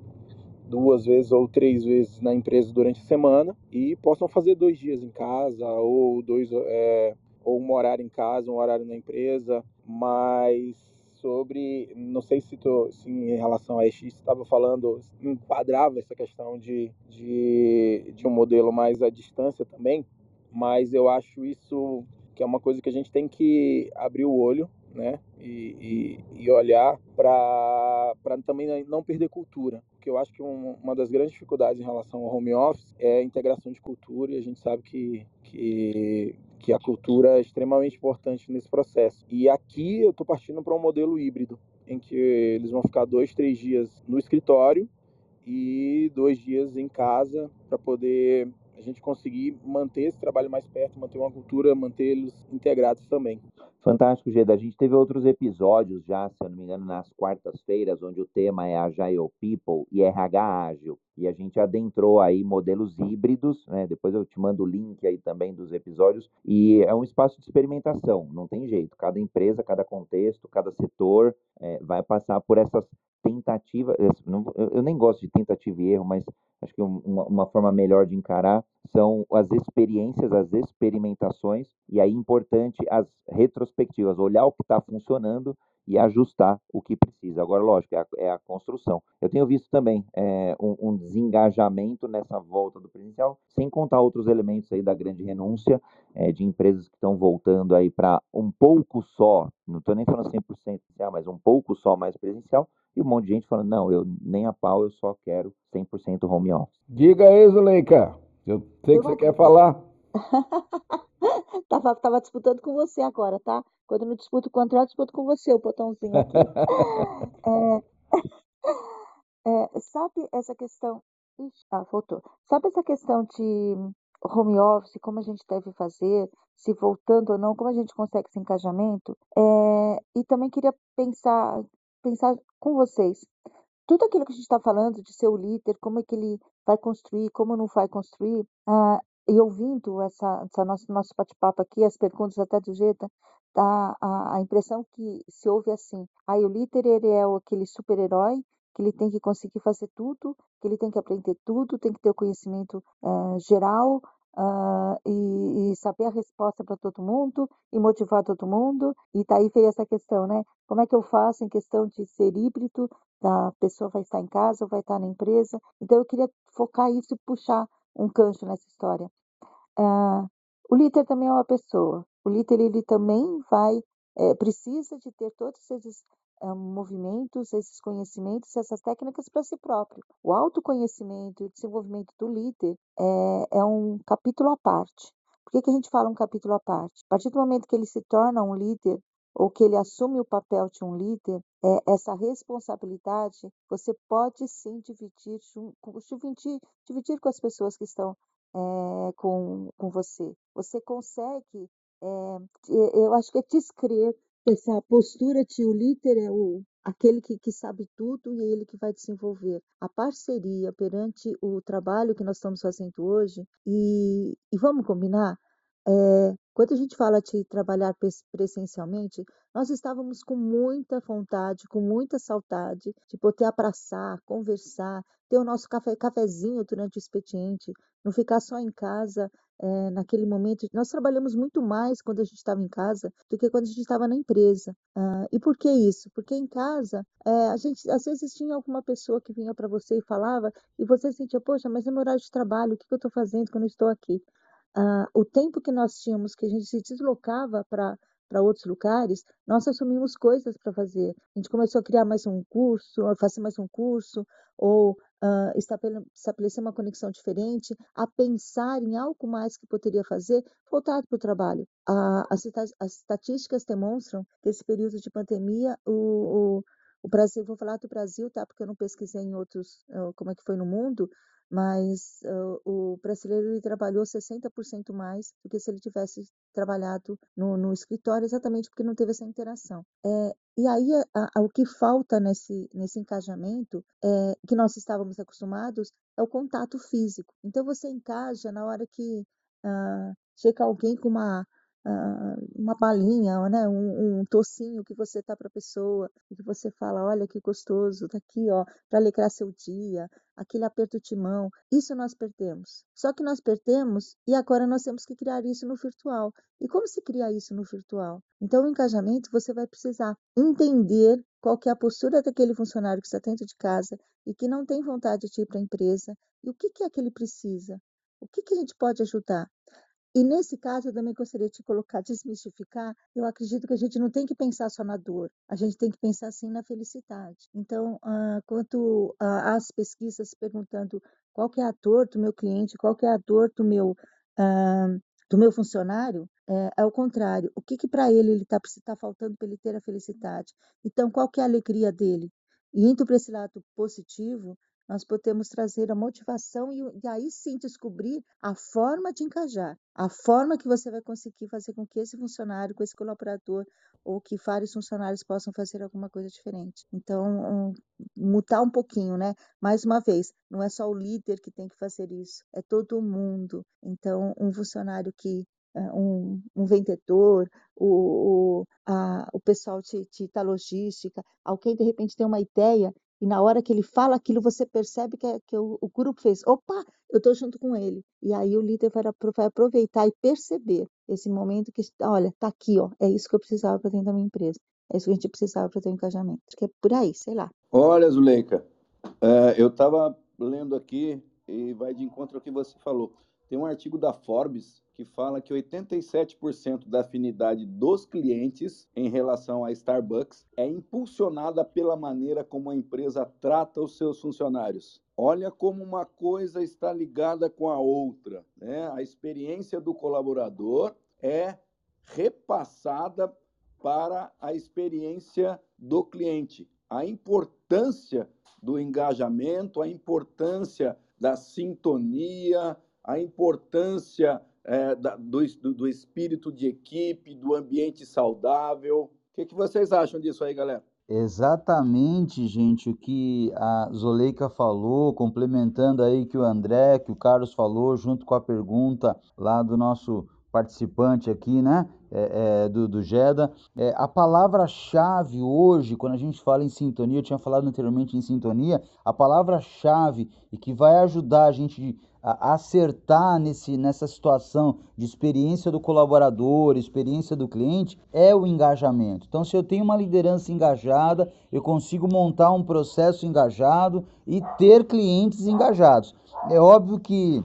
S6: duas vezes ou três vezes na empresa durante a semana e possam fazer dois dias em casa ou dois é, ou um horário em casa, um horário na empresa, mas sobre, não sei se, se em relação a X estava falando, enquadrava essa questão de, de, de um modelo mais à distância também, mas eu acho isso que é uma coisa que a gente tem que abrir o olho né? E, e, e olhar para também não perder cultura. Porque eu acho que um, uma das grandes dificuldades em relação ao home office é a integração de cultura, e a gente sabe que, que, que a cultura é extremamente importante nesse processo. E aqui eu estou partindo para um modelo híbrido, em que eles vão ficar dois, três dias no escritório e dois dias em casa para poder a gente conseguir manter esse trabalho mais perto, manter uma cultura, manter eles integrados também.
S3: Fantástico, Geda. A gente teve outros episódios já, se eu não me engano, nas quartas-feiras, onde o tema é Agile People e RH Ágil. E a gente adentrou aí modelos híbridos, né? Depois eu te mando o link aí também dos episódios. E é um espaço de experimentação, não tem jeito. Cada empresa, cada contexto, cada setor é, vai passar por essas tentativas. Eu nem gosto de tentativa e erro, mas acho que uma, uma, forma melhor de encarar são as experiências, as experimentações, e aí importante as retrospectivas, olhar o que está funcionando e ajustar o que precisa. Agora, lógico, é a, é a construção. Eu tenho visto também é, um, um, desengajamento nessa volta do presencial, sem contar outros elementos aí da grande renúncia é, de empresas que estão voltando aí para um pouco só, não estou nem falando 100% presencial, mas um pouco só mais presencial, e um monte de gente falando, não, eu nem a pau, eu só quero 100% home office.
S1: Diga aí, Zuleika. Eu sei que você quer falar.
S5: tava, tava disputando com você agora, tá? Quando eu não disputo com o André, eu disputo com você, o botãozinho aqui. é, é, sabe essa questão... Ixi, ah, voltou. Sabe essa questão de home office, como a gente deve fazer, se voltando ou não, como a gente consegue esse engajamento? É, e também queria pensar pensar com vocês. Tudo aquilo que a gente está falando de ser o líder, como é que ele vai construir, como não vai construir, ah, e ouvindo essa, essa nosso, nosso bate-papo aqui, as perguntas até do jeito, dá a, a impressão que se ouve assim, aí o líder ele é aquele super-herói que ele tem que conseguir fazer tudo, que ele tem que aprender tudo, tem que ter o conhecimento uh, geral, uh, e, e, saber a resposta para todo mundo e motivar todo mundo. E daí veio essa questão, né? Como é que eu faço em questão de ser híbrido? A pessoa vai estar em casa ou vai estar na empresa. Então eu queria focar isso e puxar um gancho nessa história. Uh, o líder também é uma pessoa. O líder ele também vai é, precisa de ter todos esses movimentos, esses conhecimentos, essas técnicas para si próprio. O autoconhecimento e o desenvolvimento do líder é, é um capítulo à parte. Por que, que a gente fala um capítulo à parte? A partir do momento que ele se torna um líder ou que ele assume o papel de um líder, é, essa responsabilidade você pode sim dividir, dividir, dividir com as pessoas que estão é, com, com você. Você consegue, é, eu acho que é descrever essa postura líder é o aquele que, que sabe tudo e é ele que vai desenvolver. A parceria perante o trabalho que nós estamos fazendo hoje e, e vamos combinar é, quando a gente fala de trabalhar presencialmente, nós estávamos com muita vontade, com muita saudade de poder abraçar, conversar, ter o nosso café, cafezinho durante o expediente, não ficar só em casa é, naquele momento. Nós trabalhamos muito mais quando a gente estava em casa do que quando a gente estava na empresa. Ah, e por que isso? Porque em casa, é, a gente às vezes tinha alguma pessoa que vinha para você e falava, e você sentia, poxa, mas é meu horário de trabalho, o que, que eu estou fazendo quando eu estou aqui? Ah, o tempo que nós tínhamos, que a gente se deslocava para para outros lugares, nós assumimos coisas para fazer. A gente começou a criar mais um curso, a fazer mais um curso, ou uh, estabelecer uma conexão diferente, a pensar em algo mais que poderia fazer voltado para o trabalho. Uh, as, as, estatísticas demonstram que esse período de pandemia, o, o, o Brasil, vou falar do Brasil, tá? Porque eu não pesquisei em outros, uh, como é que foi no mundo, mas uh, o brasileiro ele trabalhou 60% mais do que se ele tivesse trabalhado no, no escritório, exatamente porque não teve essa interação. É, e aí a, a, o que falta nesse, nesse engajamento, é, que nós estávamos acostumados, é o contato físico. Então você encaja na hora que uh, chega alguém com uma uma balinha, né? um, um tocinho que você tá para a pessoa, e que você fala, olha que gostoso, tá aqui, ó, para alegrar seu dia, aquele aperto de mão, isso nós perdemos. Só que nós perdemos e agora nós temos que criar isso no virtual. E como se cria isso no virtual? Então, o engajamento você vai precisar entender qual que é a postura daquele funcionário que está dentro de casa e que não tem vontade de ir para a empresa e o que, que é que ele precisa. O que, que a gente pode ajudar? E nesse caso, eu também gostaria de colocar, desmistificar. Eu acredito que a gente não tem que pensar só na dor, a gente tem que pensar sim na felicidade. Então, uh, quanto às pesquisas perguntando qual que é a dor do meu cliente, qual que é a dor do meu, uh, do meu funcionário, é, é o contrário. O que, que para ele ele está tá faltando para ele ter a felicidade? Então, qual que é a alegria dele? E indo para esse lado positivo, nós podemos trazer a motivação e, e, aí sim descobrir a forma de encajar, a forma que você vai conseguir fazer com que esse funcionário, com esse colaborador ou que vários funcionários possam fazer alguma coisa diferente. Então, um, mudar um pouquinho, né? Mais uma vez, não é só o líder que tem que fazer isso, é todo mundo. Então, um funcionário que eh, um, um, vendedor, o, o, a, o pessoal de, de, da logística, alguém de repente tem uma ideia e na hora que ele fala aquilo, você percebe que, é, que o, o, grupo fez, opa, eu estou junto com ele. E aí o líder vai, vai, aproveitar e perceber esse momento que, olha, tá aqui, ó, é isso que eu precisava para dentro da minha empresa. É isso que a gente precisava para ter um engajamento. Que é por aí, sei lá.
S1: Olha, Zuleika, uh, eu estava lendo aqui e vai de encontro ao que você falou. Tem um artigo da Forbes que fala que 87% da afinidade dos clientes em relação à Starbucks é impulsionada pela maneira como a empresa trata os seus funcionários. Olha como uma coisa está ligada com a outra. Né? A experiência do colaborador é repassada para a experiência do cliente. A importância do engajamento, a importância da sintonia, a importância é, da, do, do espírito de equipe, do ambiente saudável. O que, que vocês acham disso aí, galera?
S4: Exatamente, gente, o que a Zoleika falou, complementando aí que o André, que o Carlos falou, junto com a pergunta lá do nosso participante aqui, né? É, é, do, do Jeda. É, a palavra-chave hoje, quando a gente fala em sintonia, eu tinha falado anteriormente em sintonia, a palavra-chave e que vai ajudar a gente acertar nesse, nessa situação de experiência do colaborador, experiência do cliente, é o engajamento. Então, se eu tenho uma liderança engajada, eu consigo montar um processo engajado e ter clientes engajados. É óbvio que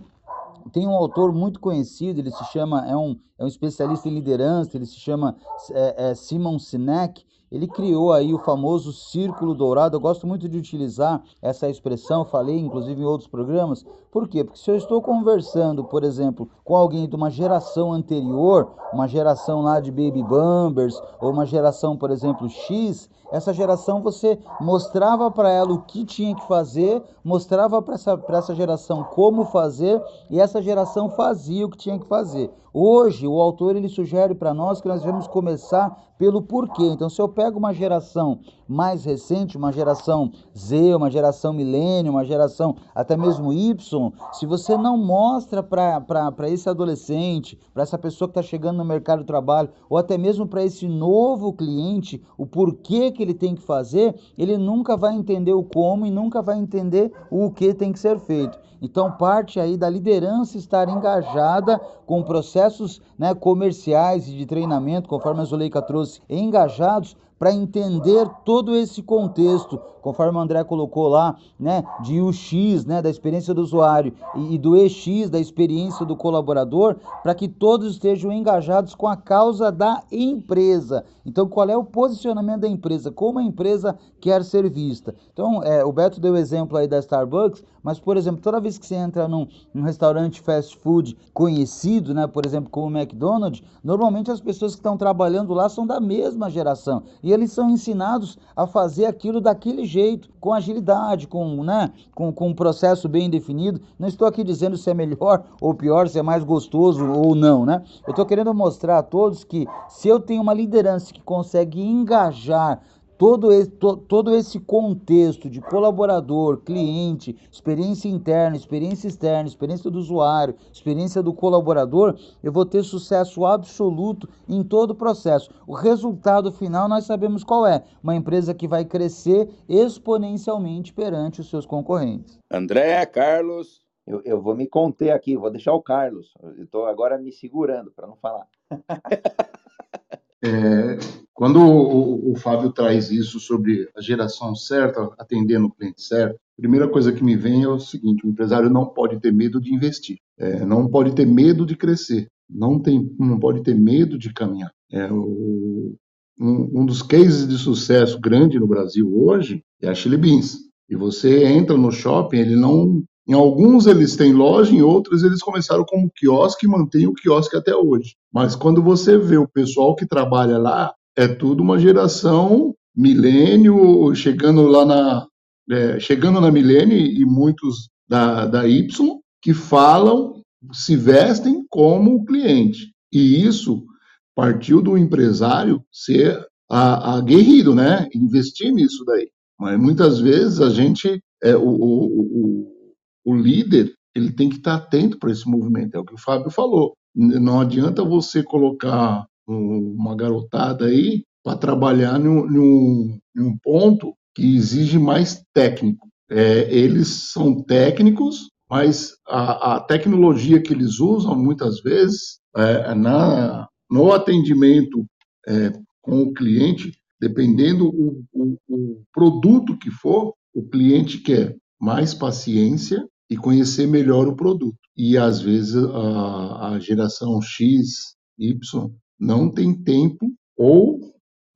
S4: tem um autor muito conhecido, ele se chama, é um, é um especialista em liderança, ele se chama é, é Simon Sinek, ele criou aí o famoso círculo dourado. Eu gosto muito de utilizar essa expressão, falei inclusive em outros programas. Por quê? Porque se eu estou conversando, por exemplo, com alguém de uma geração anterior, uma geração lá de baby boomers, ou uma geração, por exemplo, X, essa geração você mostrava para ela o que tinha que fazer, mostrava para essa, essa geração como fazer, e essa geração fazia o que tinha que fazer. Hoje, o autor ele sugere para nós que nós devemos começar pelo porquê. Então, se eu pego uma geração mais recente, uma geração Z, uma geração milênio, uma geração até mesmo Y, se você não mostra para esse adolescente, para essa pessoa que está chegando no mercado de trabalho, ou até mesmo para esse novo cliente, o porquê que ele tem que fazer, ele nunca vai entender o como e nunca vai entender o que tem que ser feito. Então, parte aí da liderança estar engajada com processos né, comerciais e de treinamento, conforme a Zuleika trouxe, engajados para entender todo esse contexto, conforme o André colocou lá, né, de UX, né, da experiência do usuário, e, e do EX, da experiência do colaborador, para que todos estejam engajados com a causa da empresa. Então, qual é o posicionamento da empresa? Como a empresa quer ser vista? Então, é, o Beto deu o exemplo aí da Starbucks, mas, por exemplo, toda vez que você entra num, num restaurante fast food conhecido, né, por exemplo, como o McDonald's, normalmente as pessoas que estão trabalhando lá são da mesma geração e eles são ensinados a fazer aquilo daquele jeito, com agilidade, com, né, com, com um processo bem definido. Não estou aqui dizendo se é melhor ou pior, se é mais gostoso ou não, né? Eu estou querendo mostrar a todos que se eu tenho uma liderança que consegue engajar todo esse, to, todo esse contexto de colaborador, cliente, experiência interna, experiência externa, experiência do usuário, experiência do colaborador, eu vou ter sucesso absoluto em todo o processo. O resultado final nós sabemos qual é: uma empresa que vai crescer exponencialmente perante os seus concorrentes.
S3: André, Carlos. Eu, eu vou me conter aqui, vou deixar o Carlos. Estou agora me segurando para não falar.
S2: É, quando o, o, Fábio traz isso sobre a geração certa, atendendo o cliente certo, a primeira coisa que me vem é o seguinte: o empresário não pode ter medo de investir, é, não pode ter medo de crescer, não, tem, não pode ter medo de caminhar. É, o, um, um, dos cases de sucesso grande no Brasil hoje é a Chili Beans. E você entra no shopping, ele não em alguns eles têm loja, em outros eles começaram como quiosque e mantêm o quiosque até hoje. Mas quando você vê o pessoal que trabalha lá, é tudo uma geração milênio, chegando lá na. É, chegando na milênio e muitos da, da Y que falam, se vestem como cliente. E isso partiu do empresário ser aguerrido, né? Investir nisso daí. Mas muitas vezes a gente, é, o, o, o líder ele tem que estar atento para esse movimento, é o que o Fábio falou. Não adianta você colocar uma garotada aí para trabalhar num, num, ponto que exige mais técnico. É, eles são técnicos, mas a, a, tecnologia que eles usam muitas vezes é, na, no atendimento é, com o cliente, dependendo o, o, o produto que for, o cliente quer mais paciência e conhecer melhor o produto. E às vezes a, a geração X, Y não tem tempo ou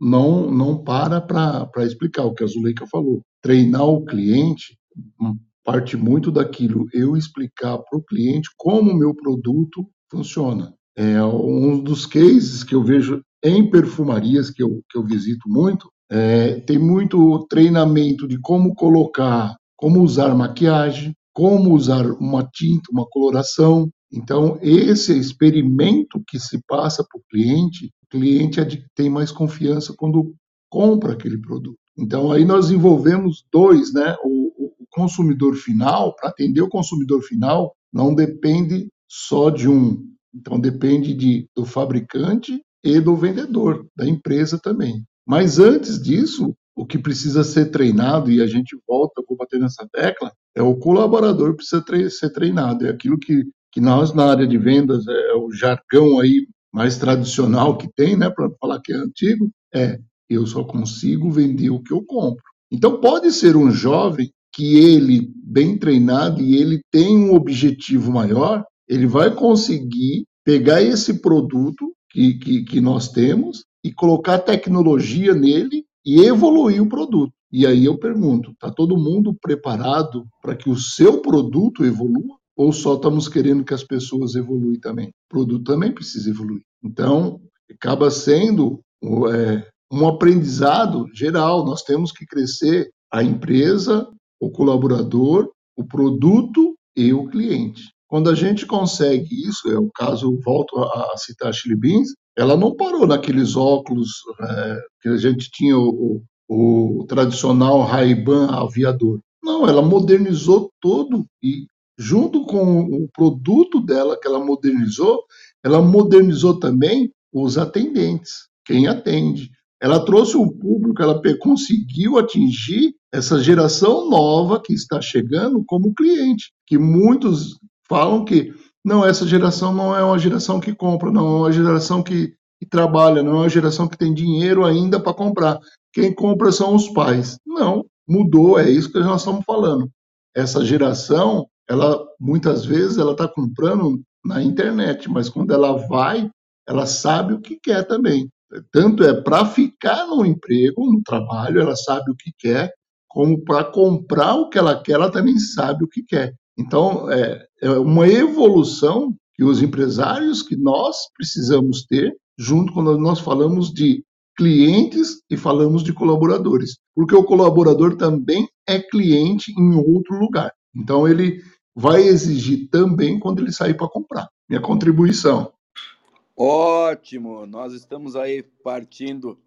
S2: não não para para explicar o que a Zuleika falou. Treinar o cliente hum, parte muito daquilo eu explicar para o cliente como o meu produto funciona. É um dos cases que eu vejo em perfumarias que eu, que eu visito muito, é, tem muito treinamento de como colocar, como usar maquiagem, como usar uma tinta, uma coloração. Então, esse experimento que se passa para o cliente, o cliente é tem mais confiança quando compra aquele produto. Então, aí nós envolvemos dois, né? O, o consumidor final, para atender o consumidor final, não depende só de um. Então, depende de, do fabricante e do vendedor, da empresa também. Mas antes disso, o que precisa ser treinado, e a gente volta, vou bater nessa tecla, é o colaborador precisa ser treinado. É aquilo que, que nós, na área de vendas, é o jargão aí mais tradicional que tem, né, para falar que é antigo, é eu só consigo vender o que eu compro. Então, pode ser um jovem que ele, bem treinado, e ele tem um objetivo maior, ele vai conseguir pegar esse produto que, que, que nós temos e colocar tecnologia nele e evoluir o produto. E aí eu pergunto: está todo mundo preparado para que o seu produto evolua? Ou só estamos querendo que as pessoas evoluem também? O produto também precisa evoluir. Então, acaba sendo é, um aprendizado geral. Nós temos que crescer a empresa, o colaborador, o produto e o cliente. Quando a gente consegue isso, é o caso, volto a, citar a Chili Beans, ela não parou naqueles óculos é, que a gente tinha o, o, tradicional Ray-Ban aviador. Não, ela modernizou todo e junto com o produto dela que ela modernizou, ela modernizou também os atendentes, quem atende. Ela trouxe o público, ela conseguiu atingir essa geração nova que está chegando como cliente, que muitos falam que não, essa geração não é uma geração que compra, não é uma geração que, trabalha, não é uma geração que tem dinheiro ainda para comprar. Quem compra são os pais. Não, mudou, é isso que nós estamos falando. Essa geração, ela muitas vezes ela está comprando na internet, mas quando ela vai, ela sabe o que quer também. Tanto é para ficar no emprego, no trabalho, ela sabe o que quer, como para comprar o que ela quer, ela também sabe o que quer. Então, é, é uma evolução que os empresários que nós precisamos ter, junto quando nós falamos de clientes e falamos de colaboradores, porque o colaborador também é cliente em outro lugar. Então, ele vai exigir também quando ele sair para comprar. Minha contribuição.
S3: Ótimo! Nós estamos aí partindo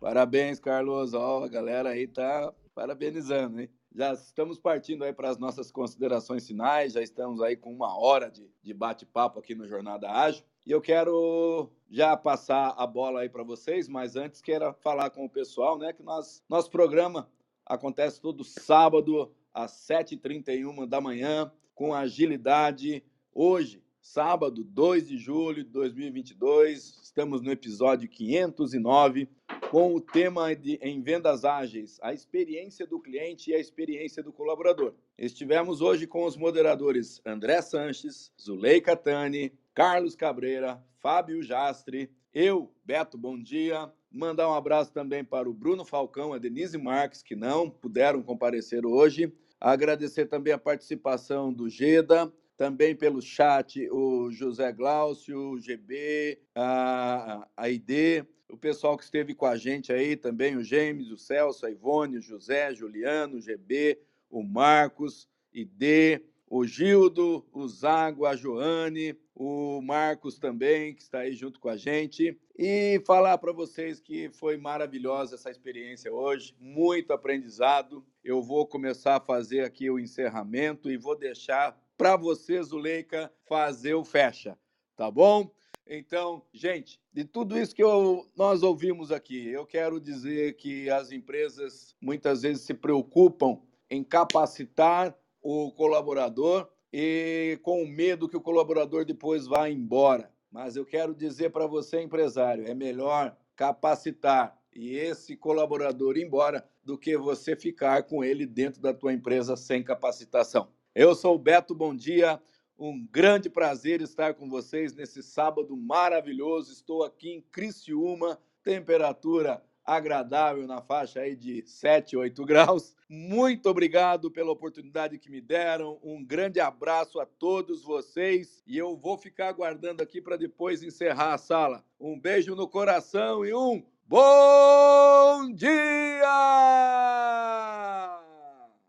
S1: Parabéns, Carlos. Ó, a galera aí tá parabenizando, hein? Já estamos partindo aí para as nossas considerações finais, já estamos aí com uma hora de, de bate-papo aqui no Jornada Ágil. E eu quero já passar a bola aí para vocês, mas antes quero falar com o pessoal, né, que nós, nosso programa acontece todo sábado às 7h31 da manhã, com agilidade. Hoje, sábado, 2 de julho de 2022, estamos no episódio 509 com o tema de, em vendas ágeis, a experiência do cliente e a experiência do colaborador. Estivemos hoje com os moderadores André Sanches, Zuleika Tani, Carlos Cabreira, Fábio Jastre, eu, Beto Bom Dia. Mandar um abraço também para o Bruno Falcão, a Denise Marques, que não puderam comparecer hoje. Agradecer também a participação do Geda, também pelo chat o José Glaucio, o GB, a, a ID, o pessoal que esteve com a gente aí também, o James, o Celso, a Ivone, o José, Juliano, o GB, o Marcos, ID, o Gildo, o Zago, a Joane, o Marcos também, que está aí junto com a gente. E falar para vocês que foi maravilhosa essa experiência hoje, muito aprendizado. Eu vou começar a fazer aqui o encerramento e vou deixar para você, Zuleika, fazer o fecha, tá bom? Então, gente, de tudo isso que eu, nós ouvimos aqui, eu quero dizer que as empresas muitas vezes se preocupam em capacitar o colaborador e com medo que o colaborador depois vá embora. Mas eu quero dizer para você, empresário, é melhor capacitar e esse colaborador ir embora do que você ficar com ele dentro da tua empresa sem capacitação. Eu sou o Beto, bom dia. Um grande prazer estar com vocês nesse sábado maravilhoso. Estou aqui em Criciúma, temperatura agradável na faixa aí de 7, 8 graus. Muito obrigado pela oportunidade que me deram. Um grande abraço a todos vocês e eu vou ficar aguardando aqui para depois encerrar a sala. Um beijo no coração e um bom dia!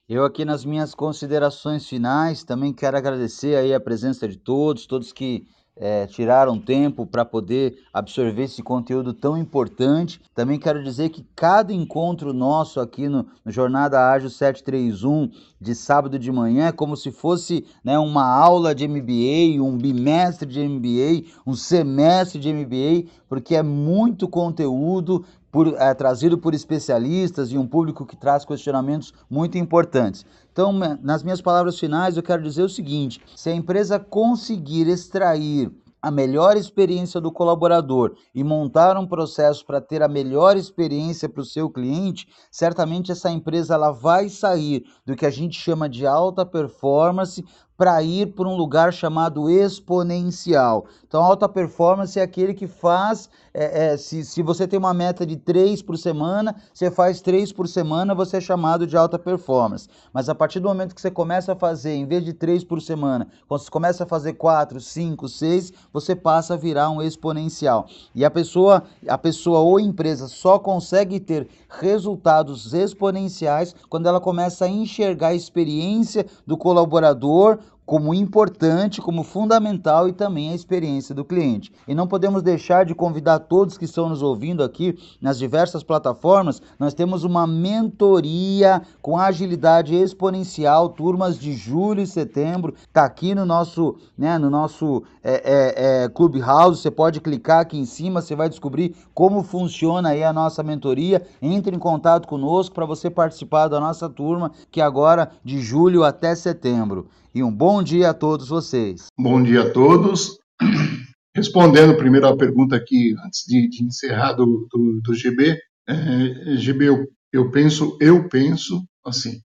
S4: Eu aqui nas minhas considerações finais também quero agradecer aí a presença de todos, todos que é, tiraram tempo para poder absorver esse conteúdo tão importante. Também quero dizer que cada encontro nosso aqui no, no, Jornada Ágil 731 de sábado de manhã é como se fosse né, uma aula de MBA, um bimestre de MBA, um semestre de MBA, porque é muito conteúdo por, é, trazido por especialistas e um público que traz questionamentos muito importantes. Então, nas minhas palavras finais, eu quero dizer o seguinte: se a empresa conseguir extrair a melhor experiência do colaborador e montar um processo para ter a melhor experiência para o seu cliente, certamente essa empresa ela vai sair do que a gente chama de alta performance para ir para um lugar chamado exponencial. Então, alta performance é aquele que faz, é, é, se, se você tem uma meta de três por semana, você faz três por semana, você é chamado de alta performance. Mas a partir do momento que você começa a fazer, em vez de três por semana, quando você começa a fazer quatro, cinco, seis, você passa a virar um exponencial. E a pessoa, a pessoa ou empresa só consegue ter resultados exponenciais quando ela começa a enxergar a experiência do colaborador como importante, como fundamental e também a experiência do cliente. E não podemos deixar de convidar todos que estão nos ouvindo aqui nas diversas plataformas. Nós temos uma mentoria com agilidade exponencial, turmas de julho e setembro. Está aqui no nosso, né, no nosso é, é, é, Clubhouse. Você pode clicar aqui em cima, você vai descobrir como funciona aí a nossa mentoria. Entre em contato conosco para você participar da nossa turma, que agora de julho até setembro e um bom dia a todos vocês.
S2: Bom dia a todos. Respondendo primeiro a pergunta aqui, antes de, de encerrar do, do, do GB, é, GB, eu, eu, penso, eu penso assim,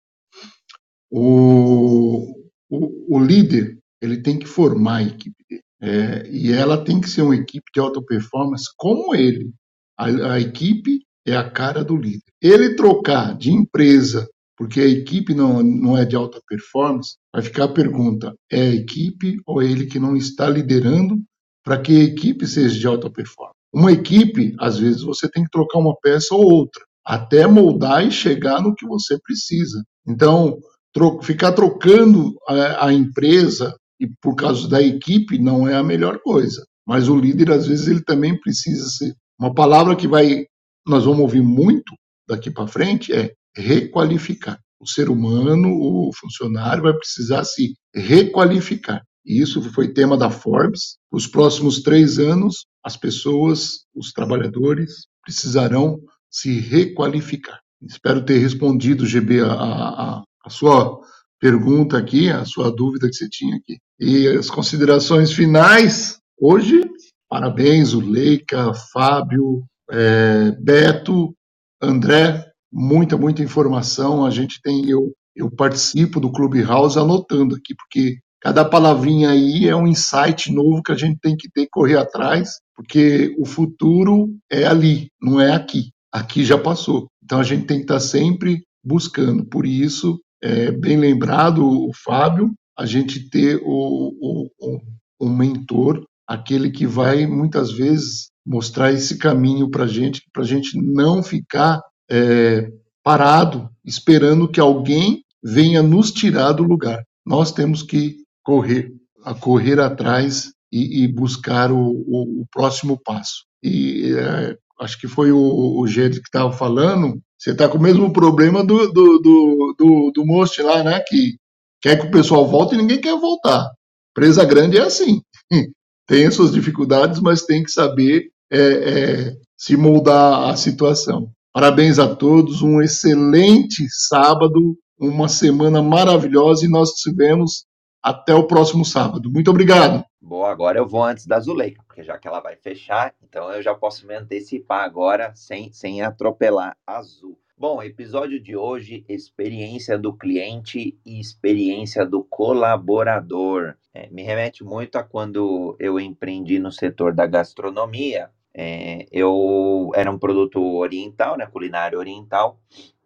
S2: o, o, o líder ele tem que formar a equipe dele. É, e ela tem que ser uma equipe de alta performance como ele. A, a equipe é a cara do líder. Ele trocar de empresa porque a equipe não, não é de alta performance, vai ficar a pergunta: é a equipe ou é ele que não está liderando para que a equipe seja de alta performance? Uma equipe, às vezes, você tem que trocar uma peça ou outra, até moldar e chegar no que você precisa. Então, tro ficar trocando a, a empresa e por causa da equipe não é a melhor coisa. Mas o líder, às vezes, ele também precisa ser uma palavra que vai nós vamos ouvir muito daqui para frente é requalificar. O ser humano, o funcionário vai precisar se requalificar. E isso foi tema da Forbes. Os próximos três anos, as pessoas, os trabalhadores, precisarão se requalificar. Espero ter respondido, GB, a, a, a sua pergunta aqui, a sua dúvida que você tinha aqui. E as considerações finais, hoje, parabéns, o Leica, Fábio, é, Beto, André, muita, muita informação. A gente tem, eu, eu participo do Clubhouse anotando aqui, porque cada palavrinha aí é um insight novo que a gente tem que ter que correr atrás, porque o futuro é ali, não é aqui. Aqui já passou. Então a gente tem que estar sempre buscando. Por isso, é bem lembrado o Fábio, a gente ter o, o, o, mentor, aquele que vai muitas vezes mostrar esse caminho para a gente, para a gente não ficar é, parado esperando que alguém venha nos tirar do lugar. Nós temos que correr, a correr atrás e, e buscar o, o, o, próximo passo. E é, acho que foi o, o que estava falando. Você está com o mesmo problema do, do, do, do, do Most lá, né? Que quer que o pessoal volte e ninguém quer voltar. Presa grande é assim. Tem as suas dificuldades, mas tem que saber é, é, se moldar à situação. Parabéns a todos, um excelente sábado, uma semana maravilhosa e nós tivemos até o próximo sábado. Muito obrigado.
S3: Boa, agora eu vou antes da Zuleika, porque já que ela vai fechar, então eu já posso me antecipar agora sem, sem atropelar a Azul. Bom, episódio de hoje: experiência do cliente e experiência do colaborador. É, me remete muito a quando eu empreendi no setor da gastronomia é, eu era um produto oriental, né, culinária oriental,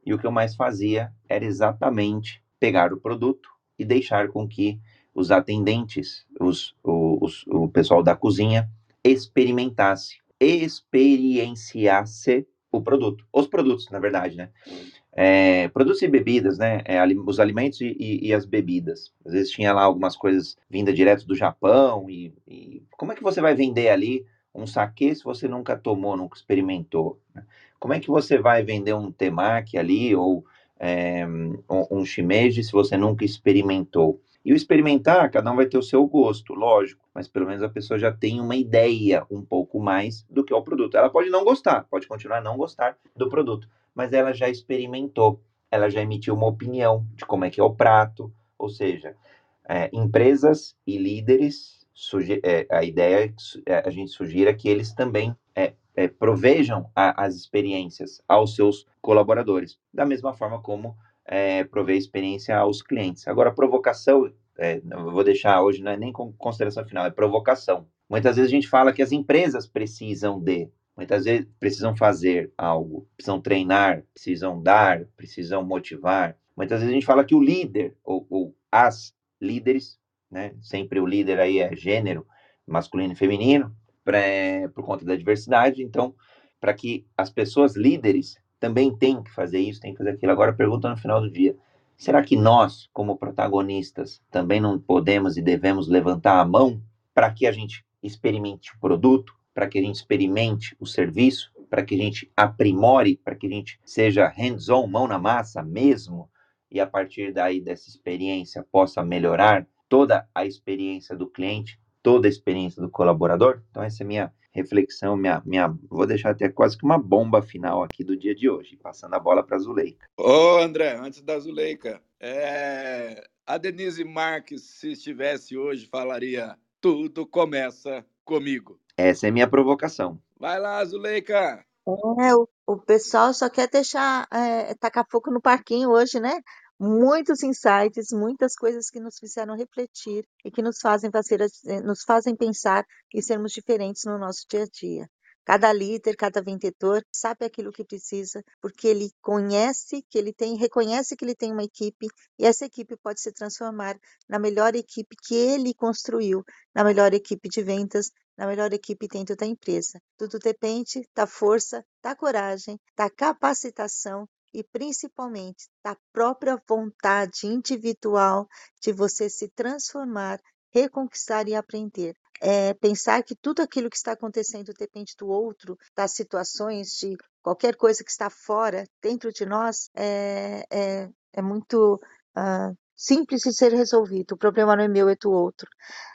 S3: e o que eu mais fazia era exatamente pegar o produto e deixar com que os atendentes, os, os, o pessoal da cozinha, experimentasse, experienciasse o produto, os produtos, na verdade, né? É, produtos e bebidas, né? É, os alimentos e, e, e, as bebidas. Às vezes tinha lá algumas coisas vindas direto do Japão e, e como é que você vai vender ali um saque se você nunca tomou, nunca experimentou? Né? Como é que você vai vender um temaki ali ou é, um, shimeji se você nunca experimentou? E o experimentar, cada um vai ter o seu gosto, lógico, mas pelo menos a pessoa já tem uma ideia um pouco mais do que é o produto. Ela pode não gostar, pode continuar a não gostar do produto, mas ela já experimentou, ela já emitiu uma opinião de como é que é o prato, ou seja, é, empresas e líderes é, a ideia é que a gente sugira que eles também é, é, provejam a, as experiências aos seus colaboradores, da mesma forma como é, prover experiência aos clientes. Agora, provocação, é, vou deixar hoje, não é nem consideração final, é provocação. Muitas vezes a gente fala que as empresas precisam de, muitas vezes precisam fazer algo, precisam treinar, precisam dar, precisam motivar. Muitas vezes a gente fala que o líder ou, ou as líderes né? Sempre o líder aí é gênero, masculino e feminino, pra, por conta da diversidade. Então, para que as pessoas líderes também tenham que fazer isso, têm que fazer aquilo. Agora, pergunta no final do dia: será que nós, como protagonistas, também não podemos e devemos levantar a mão para que a gente experimente o produto, para que a gente experimente o serviço, para que a gente aprimore, para que a gente seja hands-on, mão na massa mesmo, e a partir daí dessa experiência possa melhorar toda a experiência do cliente, toda a experiência do colaborador. Então, essa é a minha reflexão, minha, minha, vou deixar até quase que uma bomba final aqui do dia de hoje, passando a bola para a Zuleika.
S1: Ô, André, antes da Zuleika, é... a Denise Marques, se estivesse hoje, falaria: tudo começa comigo.
S3: Essa é minha provocação.
S1: Vai lá, Zuleika!
S5: É, o, o pessoal só quer deixar, é, tacar fogo no parquinho hoje, né? Muitos insights, muitas coisas que nos fizeram refletir e que nos fazem, fazer, eh, nos fazem pensar e sermos diferentes no nosso dia a dia. Cada líder, cada vendedor sabe aquilo que precisa, porque ele conhece que ele tem, reconhece que ele tem uma equipe e essa equipe pode se transformar na melhor equipe que ele construiu, na melhor equipe de vendas, na melhor equipe dentro da empresa. Tudo depende da força, da coragem, da capacitação e principalmente da própria vontade individual de você se transformar, reconquistar e aprender. É pensar que tudo aquilo que está acontecendo depende do outro, das situações de Qualquer coisa que está fora, dentro de nós, é, é, é muito uh, simples de ser resolvido. O problema não é meu, é do outro.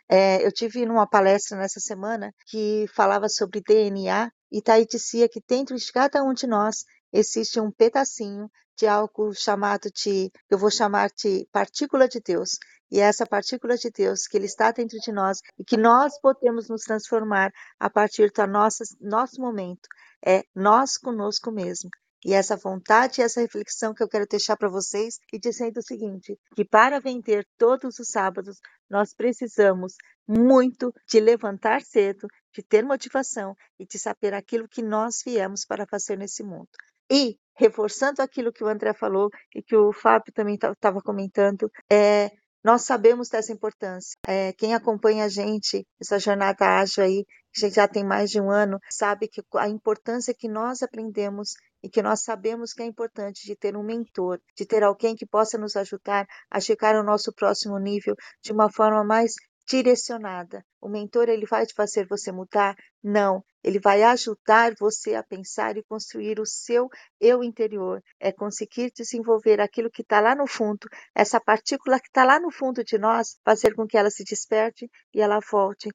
S5: É, eu tive numa palestra nessa semana que falava sobre DNA e Thaí dizia que dentro de cada um de nós existe um pedacinho de algo chamado de, eu vou chamar de partícula de Deus. E é essa partícula de Deus que ele está dentro de nós e que nós podemos nos transformar a partir do nosso, nosso momento, é nós conosco mesmo. E essa vontade e essa reflexão que eu quero deixar para vocês e dizendo o seguinte, que para vender todos os sábados, nós precisamos muito de levantar cedo, de ter motivação e de saber aquilo que nós viemos para fazer nesse mundo. E, reforçando aquilo que o André falou e que o Fábio também estava comentando, é, nós sabemos dessa importância. É, quem acompanha a gente, essa jornada ágil aí, que a gente já tem mais de um ano, sabe que a importância que nós aprendemos e que nós sabemos que é importante de ter um mentor, de ter alguém que possa nos ajudar a chegar ao nosso próximo nível de uma forma mais direcionada. O mentor ele vai te fazer você mudar? Não, ele vai ajudar você a pensar e construir o seu eu interior. É conseguir desenvolver aquilo que está lá no fundo, essa partícula que está lá no fundo de nós, fazer com que ela se desperte e ela volte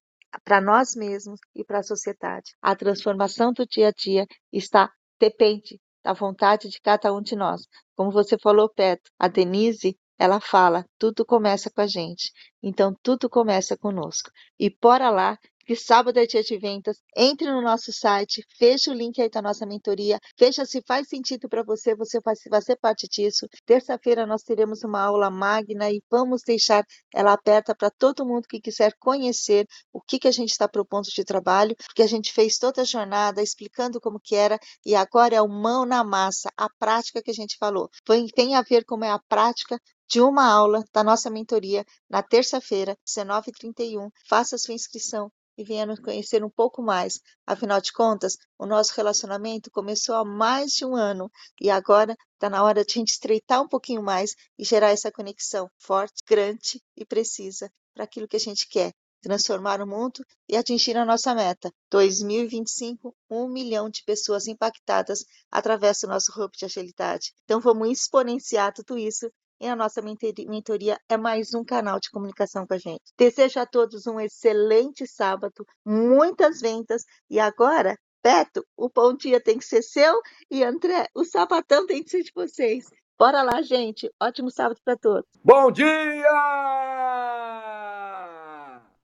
S5: para nós mesmos e para a sociedade. A transformação do dia a dia está depende da vontade de cada um de nós. Como você falou, Peto, a Denise ela fala: tudo começa com a gente. Então, tudo começa conosco. E bora lá, que sábado é dia de vendas. Entre no nosso site, feche o link aí da nossa mentoria, veja se faz sentido para você, você vai, vai ser parte disso. Terça-feira nós teremos uma aula magna e vamos deixar ela aberta para todo mundo que quiser conhecer o que, que a gente está propondo de trabalho, porque a gente fez toda a jornada explicando como que era e agora é o mão na massa, a prática que a gente falou. Tem a ver como é a prática de uma aula da nossa mentoria na terça-feira, 19h31. Faça sua inscrição e venha nos conhecer um pouco mais. Afinal de contas, o nosso relacionamento começou há mais de um ano e agora está na hora de a gente estreitar um pouquinho mais e gerar essa conexão forte, grande e precisa para aquilo que a gente quer. Transformar o mundo e atingir a nossa meta. 2025, um milhão de pessoas impactadas através do nosso hub de agilidade. Então, vamos exponenciar tudo isso e a nossa mentoria é mais um canal de comunicação com a gente. Desejo a todos um excelente sábado, muitas vendas e agora, Beto, o bom dia tem que ser seu e André, o sapatão tem que ser de vocês. Bora lá, gente. Ótimo sábado para todos.
S1: Bom dia!